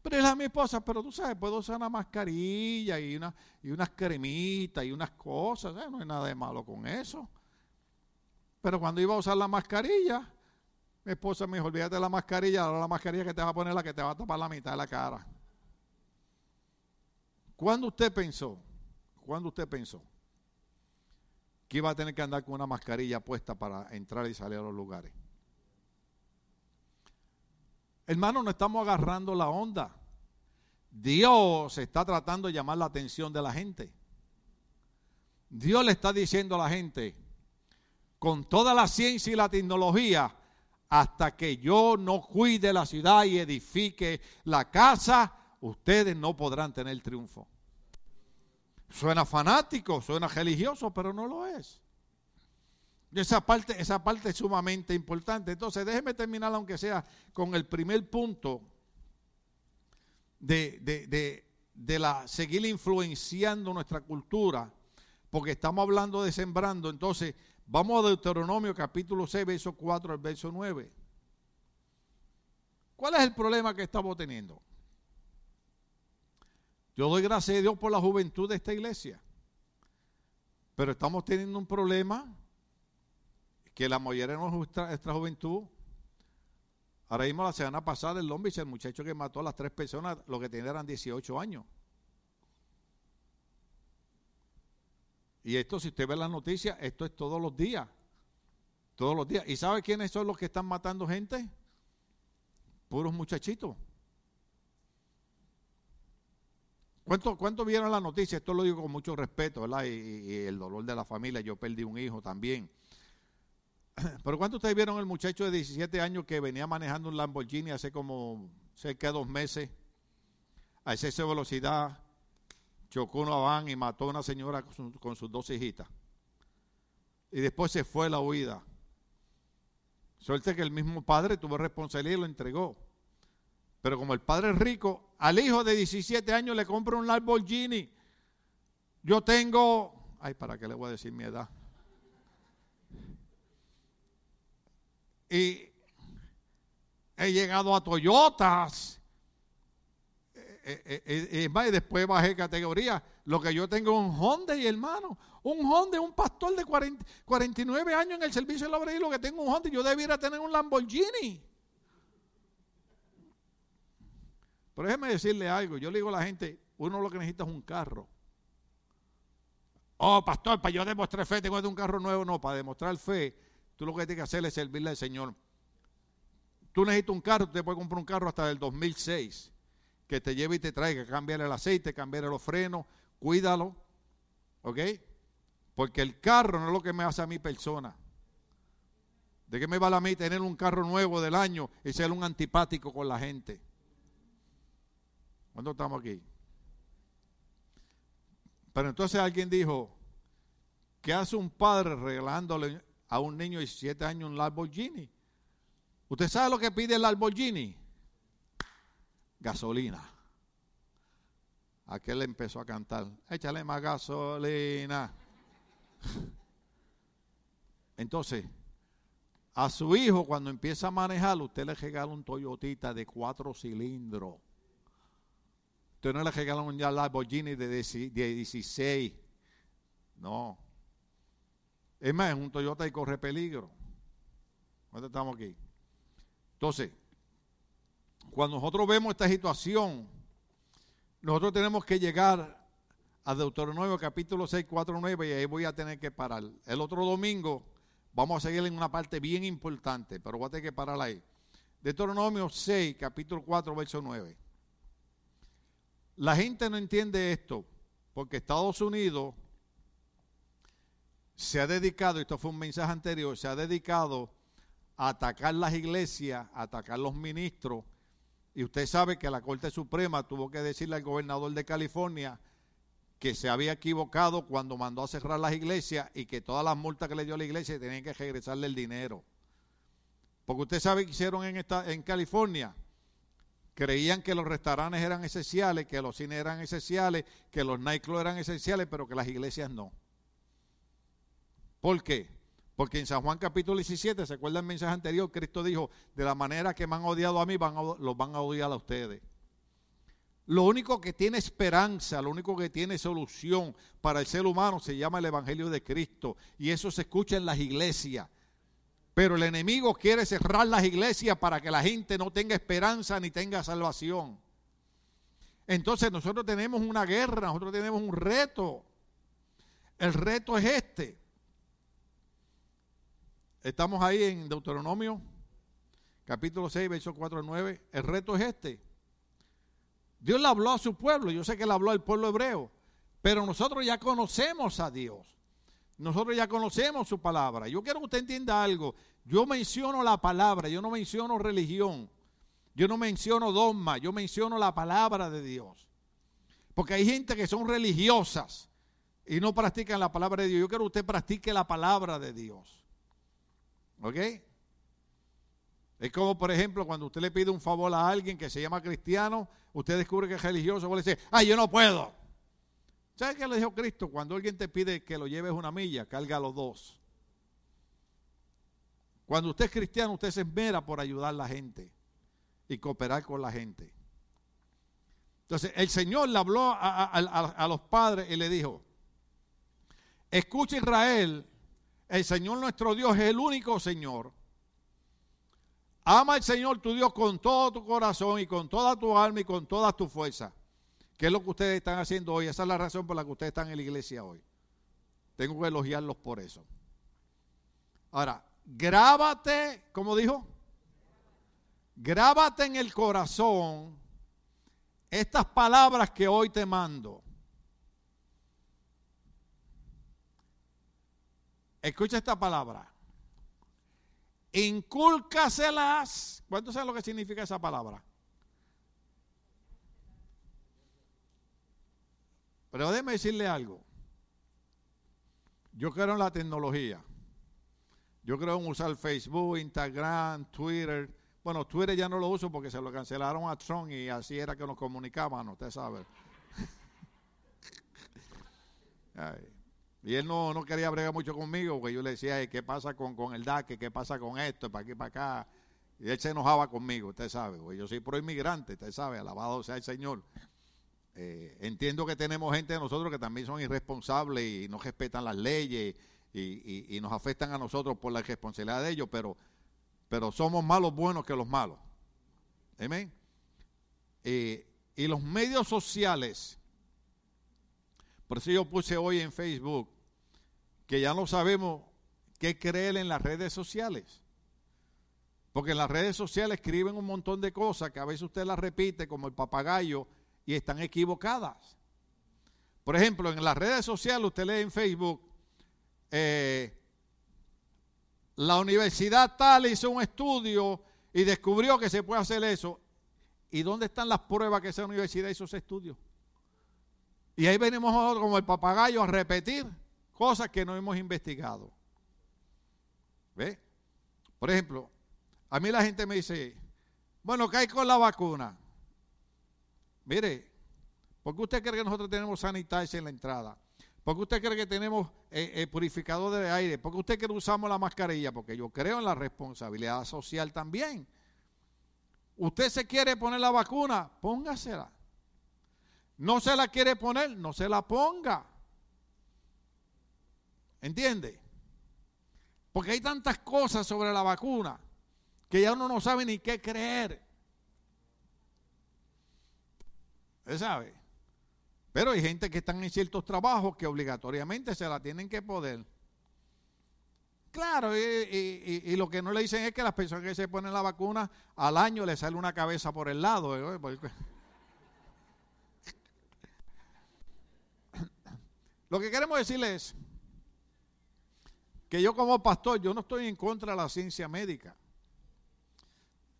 Pero es a mi esposa, pero tú sabes, puedo usar una mascarilla y, una, y unas cremitas y unas cosas. No hay nada de malo con eso. Pero cuando iba a usar la mascarilla, mi esposa me dijo, olvídate de la mascarilla, ahora la mascarilla que te va a poner la que te va a tapar la mitad de la cara. ¿Cuándo usted pensó? ¿Cuándo usted pensó? Que iba a tener que andar con una mascarilla puesta para entrar y salir a los lugares. Hermano, no estamos agarrando la onda. Dios está tratando de llamar la atención de la gente. Dios le está diciendo a la gente, con toda la ciencia y la tecnología, hasta que yo no cuide la ciudad y edifique la casa, ustedes no podrán tener triunfo. Suena fanático, suena religioso, pero no lo es. Esa parte, esa parte es sumamente importante. Entonces, déjeme terminar, aunque sea con el primer punto de, de, de la seguir influenciando nuestra cultura, porque estamos hablando de sembrando. Entonces, Vamos a Deuteronomio capítulo 6, verso 4 al verso 9. ¿Cuál es el problema que estamos teniendo? Yo doy gracias a Dios por la juventud de esta iglesia. Pero estamos teniendo un problema que la mayoría de nuestra, juventud, ahora mismo la semana pasada el hombre, el muchacho que mató a las tres personas, lo que tenía eran 18 años. Y esto, si usted ve las noticias, esto es todos los días. Todos los días. ¿Y sabe quiénes son los que están matando gente? Puros muchachitos. ¿Cuánto, ¿Cuánto vieron la noticia? Esto lo digo con mucho respeto, ¿verdad? Y, el dolor de la familia. Yo perdí un hijo también. Pero ¿cuánto ustedes vieron el muchacho de 17 años que venía manejando un Lamborghini hace como cerca de dos meses a de velocidad? chocó una van y mató a una señora con, sus dos hijitas. Y después se fue a la huida. Suerte que el mismo padre tuvo responsabilidad y lo entregó. Pero como el padre es rico, al hijo de 17 años le compra un Lamborghini. Yo tengo, ay, ¿para qué le voy a decir mi edad? Y he llegado a Toyotas eh, eh, eh, y después bajé categoría. Lo que yo tengo es un Honda y hermano. Un Honda, un pastor de 49 años en el servicio de la obra y lo que tengo un Honda. Yo debiera tener un Lamborghini. Pero déjeme decirle algo. Yo le digo a la gente, uno lo que necesita es un carro. Oh, pastor, para yo demostrar fe tengo un carro nuevo. No, para demostrar fe, tú lo que tienes que hacer es servirle al Señor. Tú necesitas un carro, tú te puedes comprar un carro hasta el 2006 que te lleve y te traiga, cambiar el aceite, cambiar los frenos, cuídalo, ¿ok? Porque el carro no es lo que me hace a mi persona. ¿De qué me vale a mí tener un carro nuevo del año y ser un antipático con la gente? ¿Cuándo estamos aquí? Pero entonces alguien dijo, ¿qué hace un padre regalándole a un niño de 17 años un Lamborghini? ¿Usted sabe lo que pide el Lamborghini? gasolina. Aquel empezó a cantar, échale más gasolina. Entonces, a su hijo cuando empieza a manejar, usted le regala un Toyotita de cuatro cilindros. Usted no le regala un Lamborghini de 16. No. Es más, es un Toyota y corre peligro. ¿Dónde estamos aquí? Entonces, cuando nosotros vemos esta situación, nosotros tenemos que llegar a Deuteronomio capítulo 6, 4, 9 y ahí voy a tener que parar. El otro domingo Vamos a seguir en una parte bien importante, pero voy a tener que parar ahí. Deuteronomio 6, capítulo 4, verso 9. La gente no entiende esto, porque Estados Unidos se ha dedicado, esto fue un mensaje anterior, se ha dedicado a atacar las iglesias, a atacar los ministros. Y usted sabe que la Corte Suprema tuvo que decirle al gobernador de California que se había equivocado cuando mandó a cerrar las iglesias y que todas las multas que le dio a la iglesia tenían que regresarle el dinero. Porque usted sabe que hicieron en, esta, en California. Creían que los restaurantes eran esenciales, que los cines eran esenciales, que los nightclubs eran esenciales, pero que las iglesias no. ¿Por qué? Porque en San Juan capítulo 17, ¿se acuerda el mensaje anterior? Cristo dijo, de la manera que me han odiado a mí, van los van a odiar a ustedes. Lo único que tiene esperanza, lo único que tiene solución para el ser humano se llama el Evangelio de Cristo. Y eso se escucha en las iglesias. Pero el enemigo quiere cerrar las iglesias para que la gente no tenga esperanza ni tenga salvación. Entonces nosotros tenemos una guerra, nosotros tenemos un reto. El reto es este. Estamos ahí en Deuteronomio, capítulo 6, verso 4 al 9. El reto es este. Dios le habló a su pueblo, yo sé que le habló al pueblo hebreo, pero nosotros ya conocemos a Dios. Nosotros ya conocemos su palabra. Yo quiero que usted entienda algo. Yo menciono la palabra, yo no menciono religión. Yo no menciono dogma, yo menciono la palabra de Dios. Porque hay gente que son religiosas y no practican la palabra de Dios. Yo quiero que usted practique la palabra de Dios. ¿Ok? Es como, por ejemplo, cuando usted le pide un favor a alguien que se llama cristiano, usted descubre que es religioso, le dice, ay, yo no puedo. ¿Sabe qué le dijo Cristo? Cuando alguien te pide que lo lleves una milla, carga los dos. Cuando usted es cristiano, usted se esmera por ayudar a la gente y cooperar con la gente. Entonces, el Señor le habló a, a los padres y le dijo, escucha Israel, el Señor nuestro Dios es el único Señor Ama al Señor tu Dios con todo tu corazón y con toda tu alma y con toda tu fuerza. ¿Qué es lo que ustedes están haciendo hoy? Esa es la razón por la que ustedes están en la iglesia hoy. Tengo que elogiarlos por eso. Ahora, grábate, ¿cómo dijo? Grábate en el corazón estas palabras que hoy te mando. Escucha esta palabra incúlcaselas. ¿Cuánto saben lo que significa esa palabra? Pero déjeme decirle algo. Yo creo en la tecnología. Yo creo en usar Facebook, Instagram, Twitter. Bueno, Twitter ya no lo uso porque se lo cancelaron a Trump y así era que nos comunicaban, usted sabe. Y él no, no quería bregar mucho conmigo, porque yo le decía, ¿qué pasa con, con el DAC? ¿Qué pasa con esto? ¿Para aquí, para acá? Y él se enojaba conmigo, usted sabe, porque yo soy pro inmigrante, usted sabe, alabado sea el Señor. Eh, entiendo que tenemos gente de nosotros que también son irresponsables y no respetan las leyes y, nos afectan a nosotros por la responsabilidad de ellos, pero, pero somos más los buenos que los malos. Amén. Eh, y los medios sociales, por eso yo puse hoy en Facebook, que ya no sabemos qué creer en las redes sociales. Porque en las redes sociales escriben un montón de cosas que a veces usted las repite como el papagayo y están equivocadas. Por ejemplo, en las redes sociales usted lee en Facebook, eh, la universidad tal hizo un estudio y descubrió que se puede hacer eso. ¿Y dónde están las pruebas que esa universidad hizo ese estudio? Y ahí venimos como el papagayo a repetir cosas que no hemos investigado. ¿Ve? Por ejemplo, a mí la gente me dice, bueno, ¿qué hay con la vacuna? Mire, ¿por qué usted cree que nosotros tenemos sanitarios en la entrada? ¿Por qué usted cree que tenemos eh, eh, purificador de aire? ¿Por qué usted cree que usamos la mascarilla? Porque yo creo en la responsabilidad social también. ¿Usted se quiere poner la vacuna? Póngasela. ¿No se la quiere poner? No se la ponga. ¿Entiende? Porque hay tantas cosas sobre la vacuna que ya uno no sabe ni qué creer. ¿Usted sabe? Pero hay gente que están en ciertos trabajos que obligatoriamente se la tienen que poder. Claro, y, lo que no le dicen es que las personas que se ponen la vacuna al año le sale una cabeza por el lado. ¿eh? Lo que queremos decirles es que yo como pastor, yo no estoy en contra de la ciencia médica.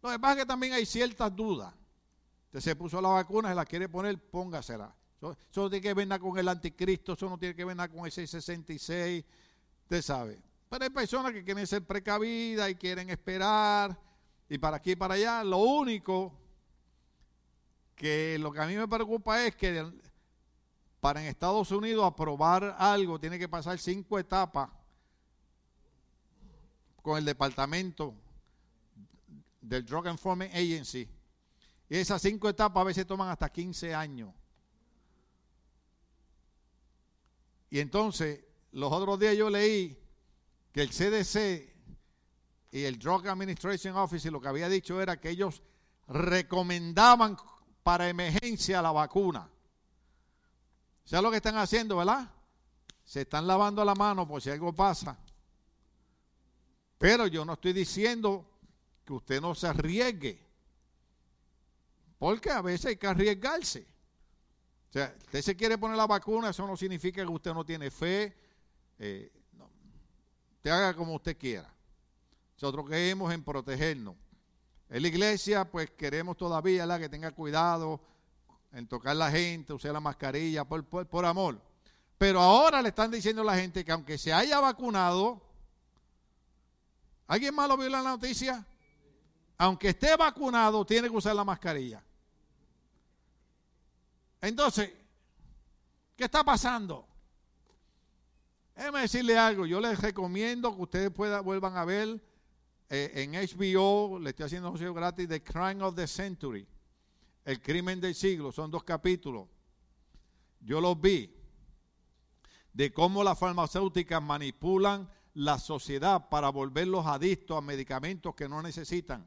Lo que pasa es que también hay ciertas dudas. Se puso la vacuna, se la quiere poner, póngasela. Eso, no tiene que ver nada con el anticristo, eso no tiene que ver nada con el 666, usted sabe. Pero hay personas que quieren ser precavidas y quieren esperar y para aquí y para allá. Lo único que lo que a mí me preocupa es que para en Estados Unidos aprobar algo tiene que pasar cinco etapas con el departamento del Drug Enforcement Agency. Y esas cinco etapas a veces toman hasta 15 años. Y entonces, los otros días yo leí que el CDC y el Drug Administration Office lo que había dicho era que ellos recomendaban para emergencia la vacuna. ¿Sabes lo que están haciendo, verdad? Se están lavando la mano por si algo pasa. Pero yo no estoy diciendo que usted no se arriesgue. Porque a veces hay que arriesgarse. O sea, usted se quiere poner la vacuna, eso no significa que usted no tiene fe. Eh, haga como usted quiera. Nosotros queremos en protegernos. En la iglesia, pues queremos todavía la que tenga cuidado en tocar la gente, usar la mascarilla, por, por, amor. Pero ahora le están diciendo a la gente que aunque se haya vacunado, ¿alguien más lo vio en la noticia? Aunque esté vacunado, tiene que usar la mascarilla. Entonces, ¿qué está pasando? Déjeme decirle algo, yo les recomiendo que ustedes puedan, vuelvan a ver eh, en HBO, le estoy haciendo un gratis, The Crime of the Century, El Crimen del Siglo, son dos capítulos. Yo los vi, de cómo las farmacéuticas manipulan la sociedad para volverlos adictos a medicamentos que no necesitan.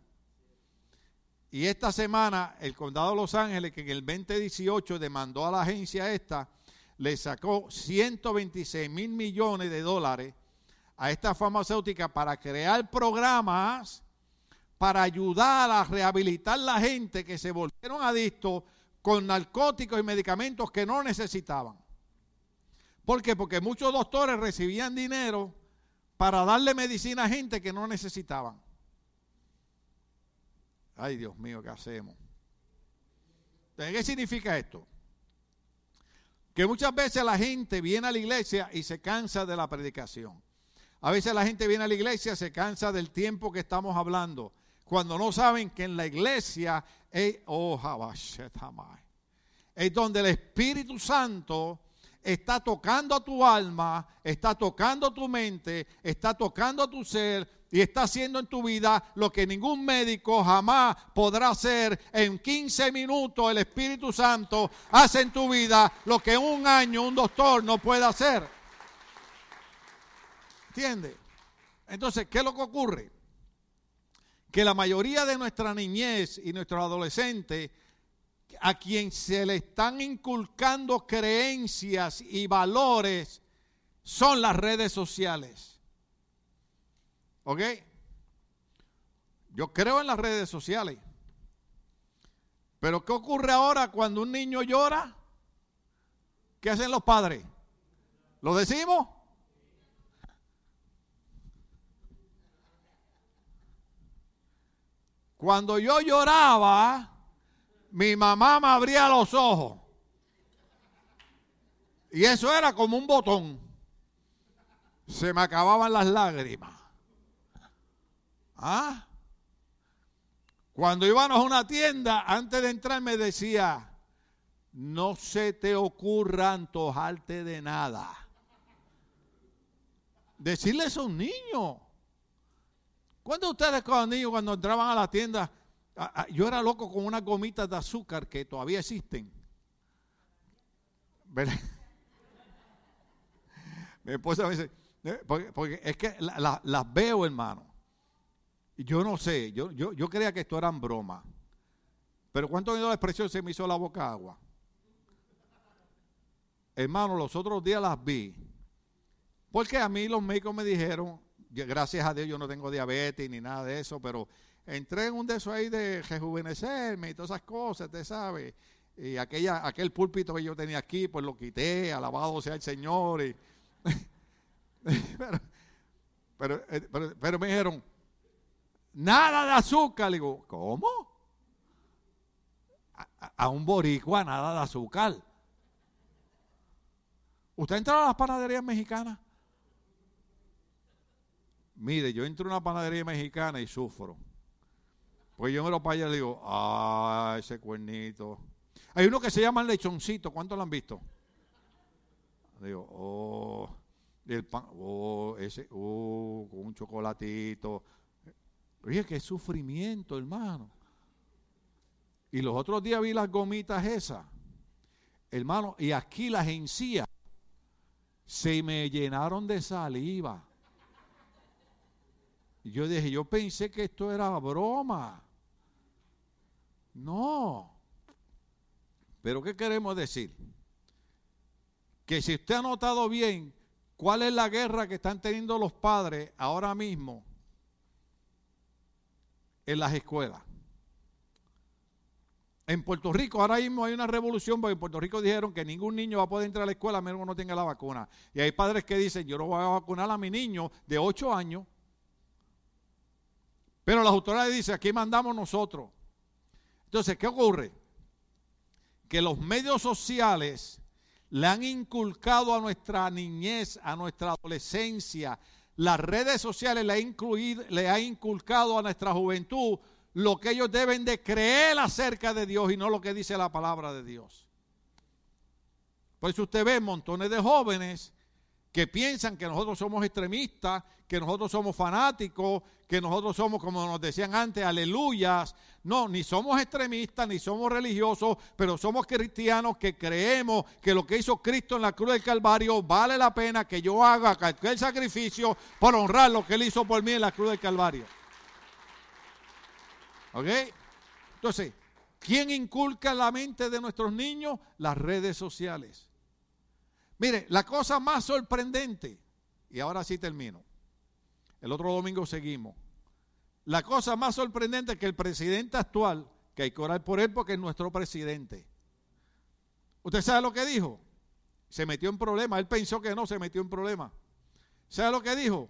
Y esta semana el condado de Los Ángeles, que en el 2018 demandó a la agencia esta, le sacó 126 mil millones de dólares a esta farmacéutica para crear programas para ayudar a rehabilitar la gente que se volvieron adictos con narcóticos y medicamentos que no necesitaban. ¿Por qué? Porque muchos doctores recibían dinero para darle medicina a gente que no necesitaban. Ay, Dios mío, ¿qué hacemos? ¿Qué significa esto? Que muchas veces la gente viene a la iglesia y se cansa de la predicación. A veces la gente viene a la iglesia y se cansa del tiempo que estamos hablando. Cuando no saben que en la iglesia es, oh, es donde el Espíritu Santo está tocando a tu alma, está tocando tu mente, está tocando tu ser, y está haciendo en tu vida lo que ningún médico jamás podrá hacer en 15 minutos. El Espíritu Santo hace en tu vida lo que un año un doctor no puede hacer. ¿Entiendes? Entonces, ¿qué es lo que ocurre? Que la mayoría de nuestra niñez y nuestros adolescentes, a quien se le están inculcando creencias y valores, son las redes sociales. ¿Ok? Yo creo en las redes sociales. Pero ¿qué ocurre ahora cuando un niño llora? ¿Qué hacen los padres? ¿Lo decimos? Cuando yo lloraba, mi mamá me abría los ojos. Y eso era como un botón. Se me acababan las lágrimas. ¿Ah? Cuando íbamos a una tienda, antes de entrar me decía, no se te ocurra antojarte de nada. Decirle a un niño. ¿Cuándo ustedes con niños cuando entraban a la tienda, yo era loco con unas gomitas de azúcar que todavía existen? Mi esposa me dice, eh, porque, es que las veo, hermano. Yo no sé, yo, yo, yo creía que esto eran bromas. Pero cuánto oído la expresión se me hizo la boca agua. Hermano, los otros días las vi. Porque a mí los médicos me dijeron, gracias a Dios yo no tengo diabetes ni nada de eso, pero entré en un de esos ahí de rejuvenecerme y todas esas cosas, usted sabe. Y aquella, aquel púlpito que yo tenía aquí, pues lo quité, alabado sea el Señor. Y, eh, pero, pero, me dijeron, nada de azúcar. Le digo, ¿cómo? A, un boricua nada de azúcar. ¿Usted ha a las panaderías mexicanas? Mire, yo entro a una panadería mexicana y sufro. Pues yo me lo para le digo, ah, ese cuernito. Hay uno que se llama el lechoncito, ¿cuántos lo han visto? Digo, oh, el pan, oh, ese, oh, con un chocolatito. Oye, qué sufrimiento, hermano. Y los otros días vi las gomitas esas, hermano, y aquí las encías se me llenaron de saliva. Y yo dije, yo pensé que esto era broma. No. Pero ¿qué queremos decir? Que si usted ha notado bien cuál es la guerra que están teniendo los padres ahora mismo en las escuelas. En Puerto Rico ahora mismo hay una revolución porque en Puerto Rico dijeron que ningún niño va a poder entrar a la escuela a menos que no tenga la vacuna. Y hay padres que dicen, yo no voy a vacunar a mi niño de 8 años. Pero las autoridades dicen, aquí mandamos nosotros. Entonces, ¿qué ocurre? Que los medios sociales le han inculcado a nuestra niñez, a nuestra adolescencia, las redes sociales le, ha le ha inculcado a nuestra juventud lo que ellos deben de creer acerca de Dios y no lo que dice la palabra de Dios. Por eso usted ve montones de jóvenes que piensan que nosotros somos extremistas, que nosotros somos fanáticos, que nosotros somos, como nos decían antes, aleluyas. No, ni somos extremistas, ni somos religiosos, pero somos cristianos que creemos que lo que hizo Cristo en la cruz del Calvario vale la pena que yo haga cualquier sacrificio por honrar lo que Él hizo por mí en la cruz del Calvario. ¿Ok? Entonces, ¿quién inculca la mente de nuestros niños? Las redes sociales. Mire, la cosa más sorprendente, y ahora sí termino, el otro domingo seguimos, la cosa más sorprendente es que el presidente actual, que hay que orar por él porque es nuestro presidente, ¿usted sabe lo que dijo? Se metió en problemas, él pensó que no, se metió en problemas. ¿Sabe lo que dijo?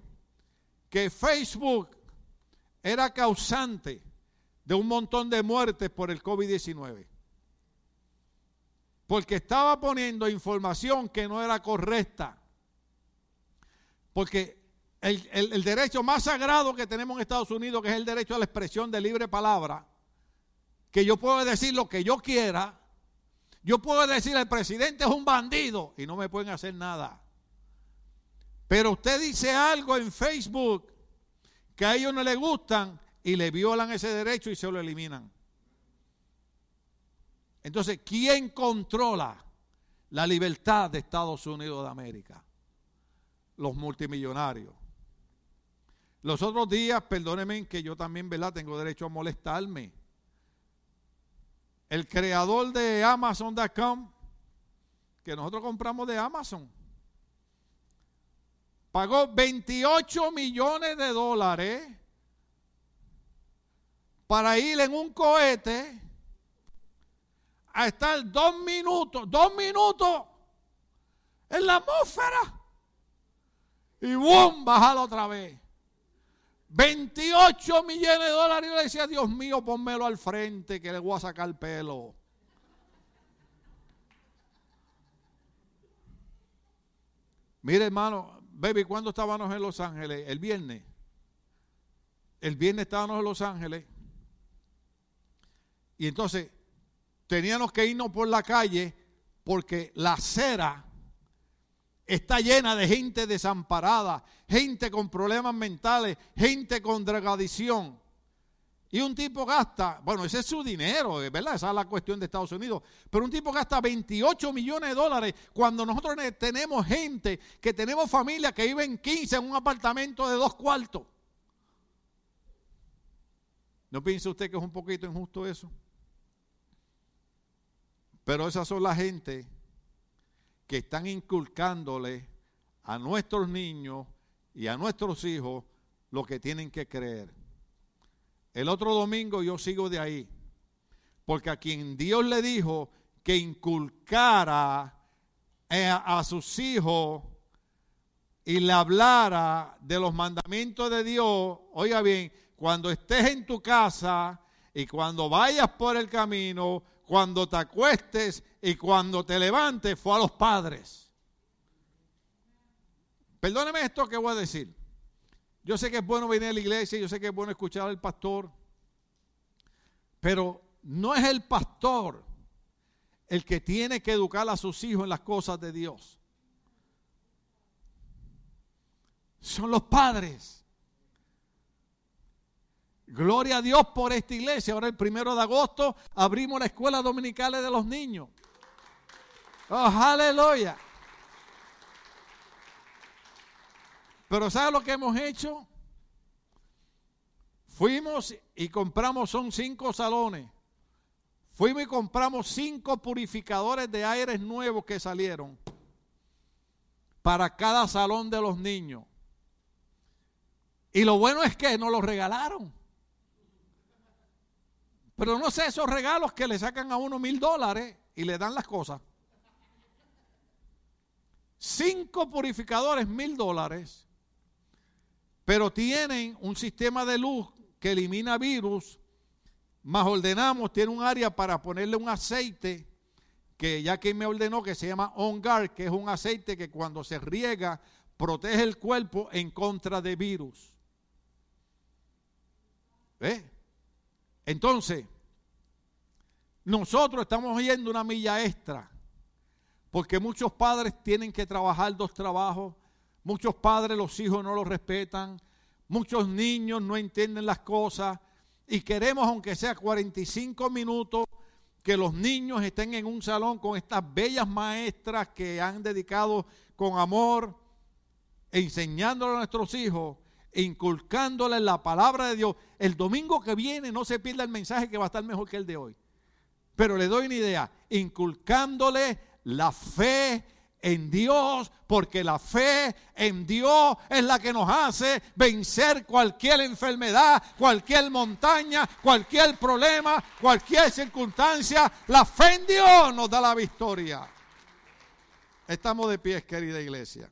Que Facebook era causante de un montón de muertes por el COVID-19 porque estaba poniendo información que no era correcta. Porque el, derecho más sagrado que tenemos en Estados Unidos, que es el derecho a la expresión de libre palabra, que yo puedo decir lo que yo quiera, yo puedo decir el presidente es un bandido y no me pueden hacer nada. Pero usted dice algo en Facebook que a ellos no les gustan y le violan ese derecho y se lo eliminan. Entonces, ¿quién controla la libertad de Estados Unidos de América? Los multimillonarios. Los otros días, perdónenme que yo también, ¿verdad? Tengo derecho a molestarme. El creador de Amazon.com, que nosotros compramos de Amazon, pagó 28 millones de dólares para ir en un cohete a estar dos minutos, dos minutos en la atmósfera y ¡bum! bajarlo otra vez. 28 millones de dólares. Y le decía, Dios mío, ponmelo al frente que le voy a sacar el pelo. Mire, hermano, baby, ¿cuándo estábamos en Los Ángeles? El viernes. El viernes estábamos en Los Ángeles. Y entonces teníamos que irnos por la calle porque la acera está llena de gente desamparada, gente con problemas mentales, gente con drogadicción. Y un tipo gasta, bueno, ese es su dinero, ¿verdad? Esa es la cuestión de Estados Unidos. Pero un tipo gasta 28 millones de dólares cuando nosotros tenemos gente, que tenemos familia que viven 15 en un apartamento de dos cuartos. ¿No piensa usted que es un poquito injusto eso? Pero esas son la gente que están inculcándole a nuestros niños y a nuestros hijos lo que tienen que creer. El otro domingo yo sigo de ahí, porque a quien Dios le dijo que inculcara eh, a sus hijos y le hablara de los mandamientos de Dios, oiga bien, cuando estés en tu casa y cuando vayas por el camino, cuando te acuestes y cuando te levantes, fue a los padres. Perdóneme esto que voy a decir. Yo sé que es bueno venir a la iglesia, yo sé que es bueno escuchar al pastor, pero no es el pastor el que tiene que educar a sus hijos en las cosas de Dios. Son los padres. Gloria a Dios por esta iglesia. Ahora el primero de agosto abrimos la escuela dominical de los niños. Oh, aleluya. Pero ¿sabe lo que hemos hecho? Fuimos y compramos, son cinco salones. Fuimos y compramos cinco purificadores de aires nuevos que salieron para cada salón de los niños. Y lo bueno es que nos los regalaron. Pero no sé, esos regalos que le sacan a uno mil dólares y le dan las cosas. Cinco purificadores, mil dólares. Pero tienen un sistema de luz que elimina virus. Más ordenamos, tiene un área para ponerle un aceite que ya que me ordenó que se llama On Guard, que es un aceite que cuando se riega protege el cuerpo en contra de virus. ¿Eh? Entonces, nosotros estamos yendo una milla extra, porque muchos padres tienen que trabajar dos trabajos, muchos padres los hijos no los respetan, muchos niños no entienden las cosas y queremos, aunque sea 45 minutos, que los niños estén en un salón con estas bellas maestras que han dedicado con amor, enseñándole a nuestros hijos inculcándole la palabra de Dios. El domingo que viene no se pierda el mensaje que va a estar mejor que el de hoy. Pero le doy una idea, inculcándole la fe en Dios, porque la fe en Dios es la que nos hace vencer cualquier enfermedad, cualquier montaña, cualquier problema, cualquier circunstancia. La fe en Dios nos da la victoria. Estamos de pie, querida iglesia.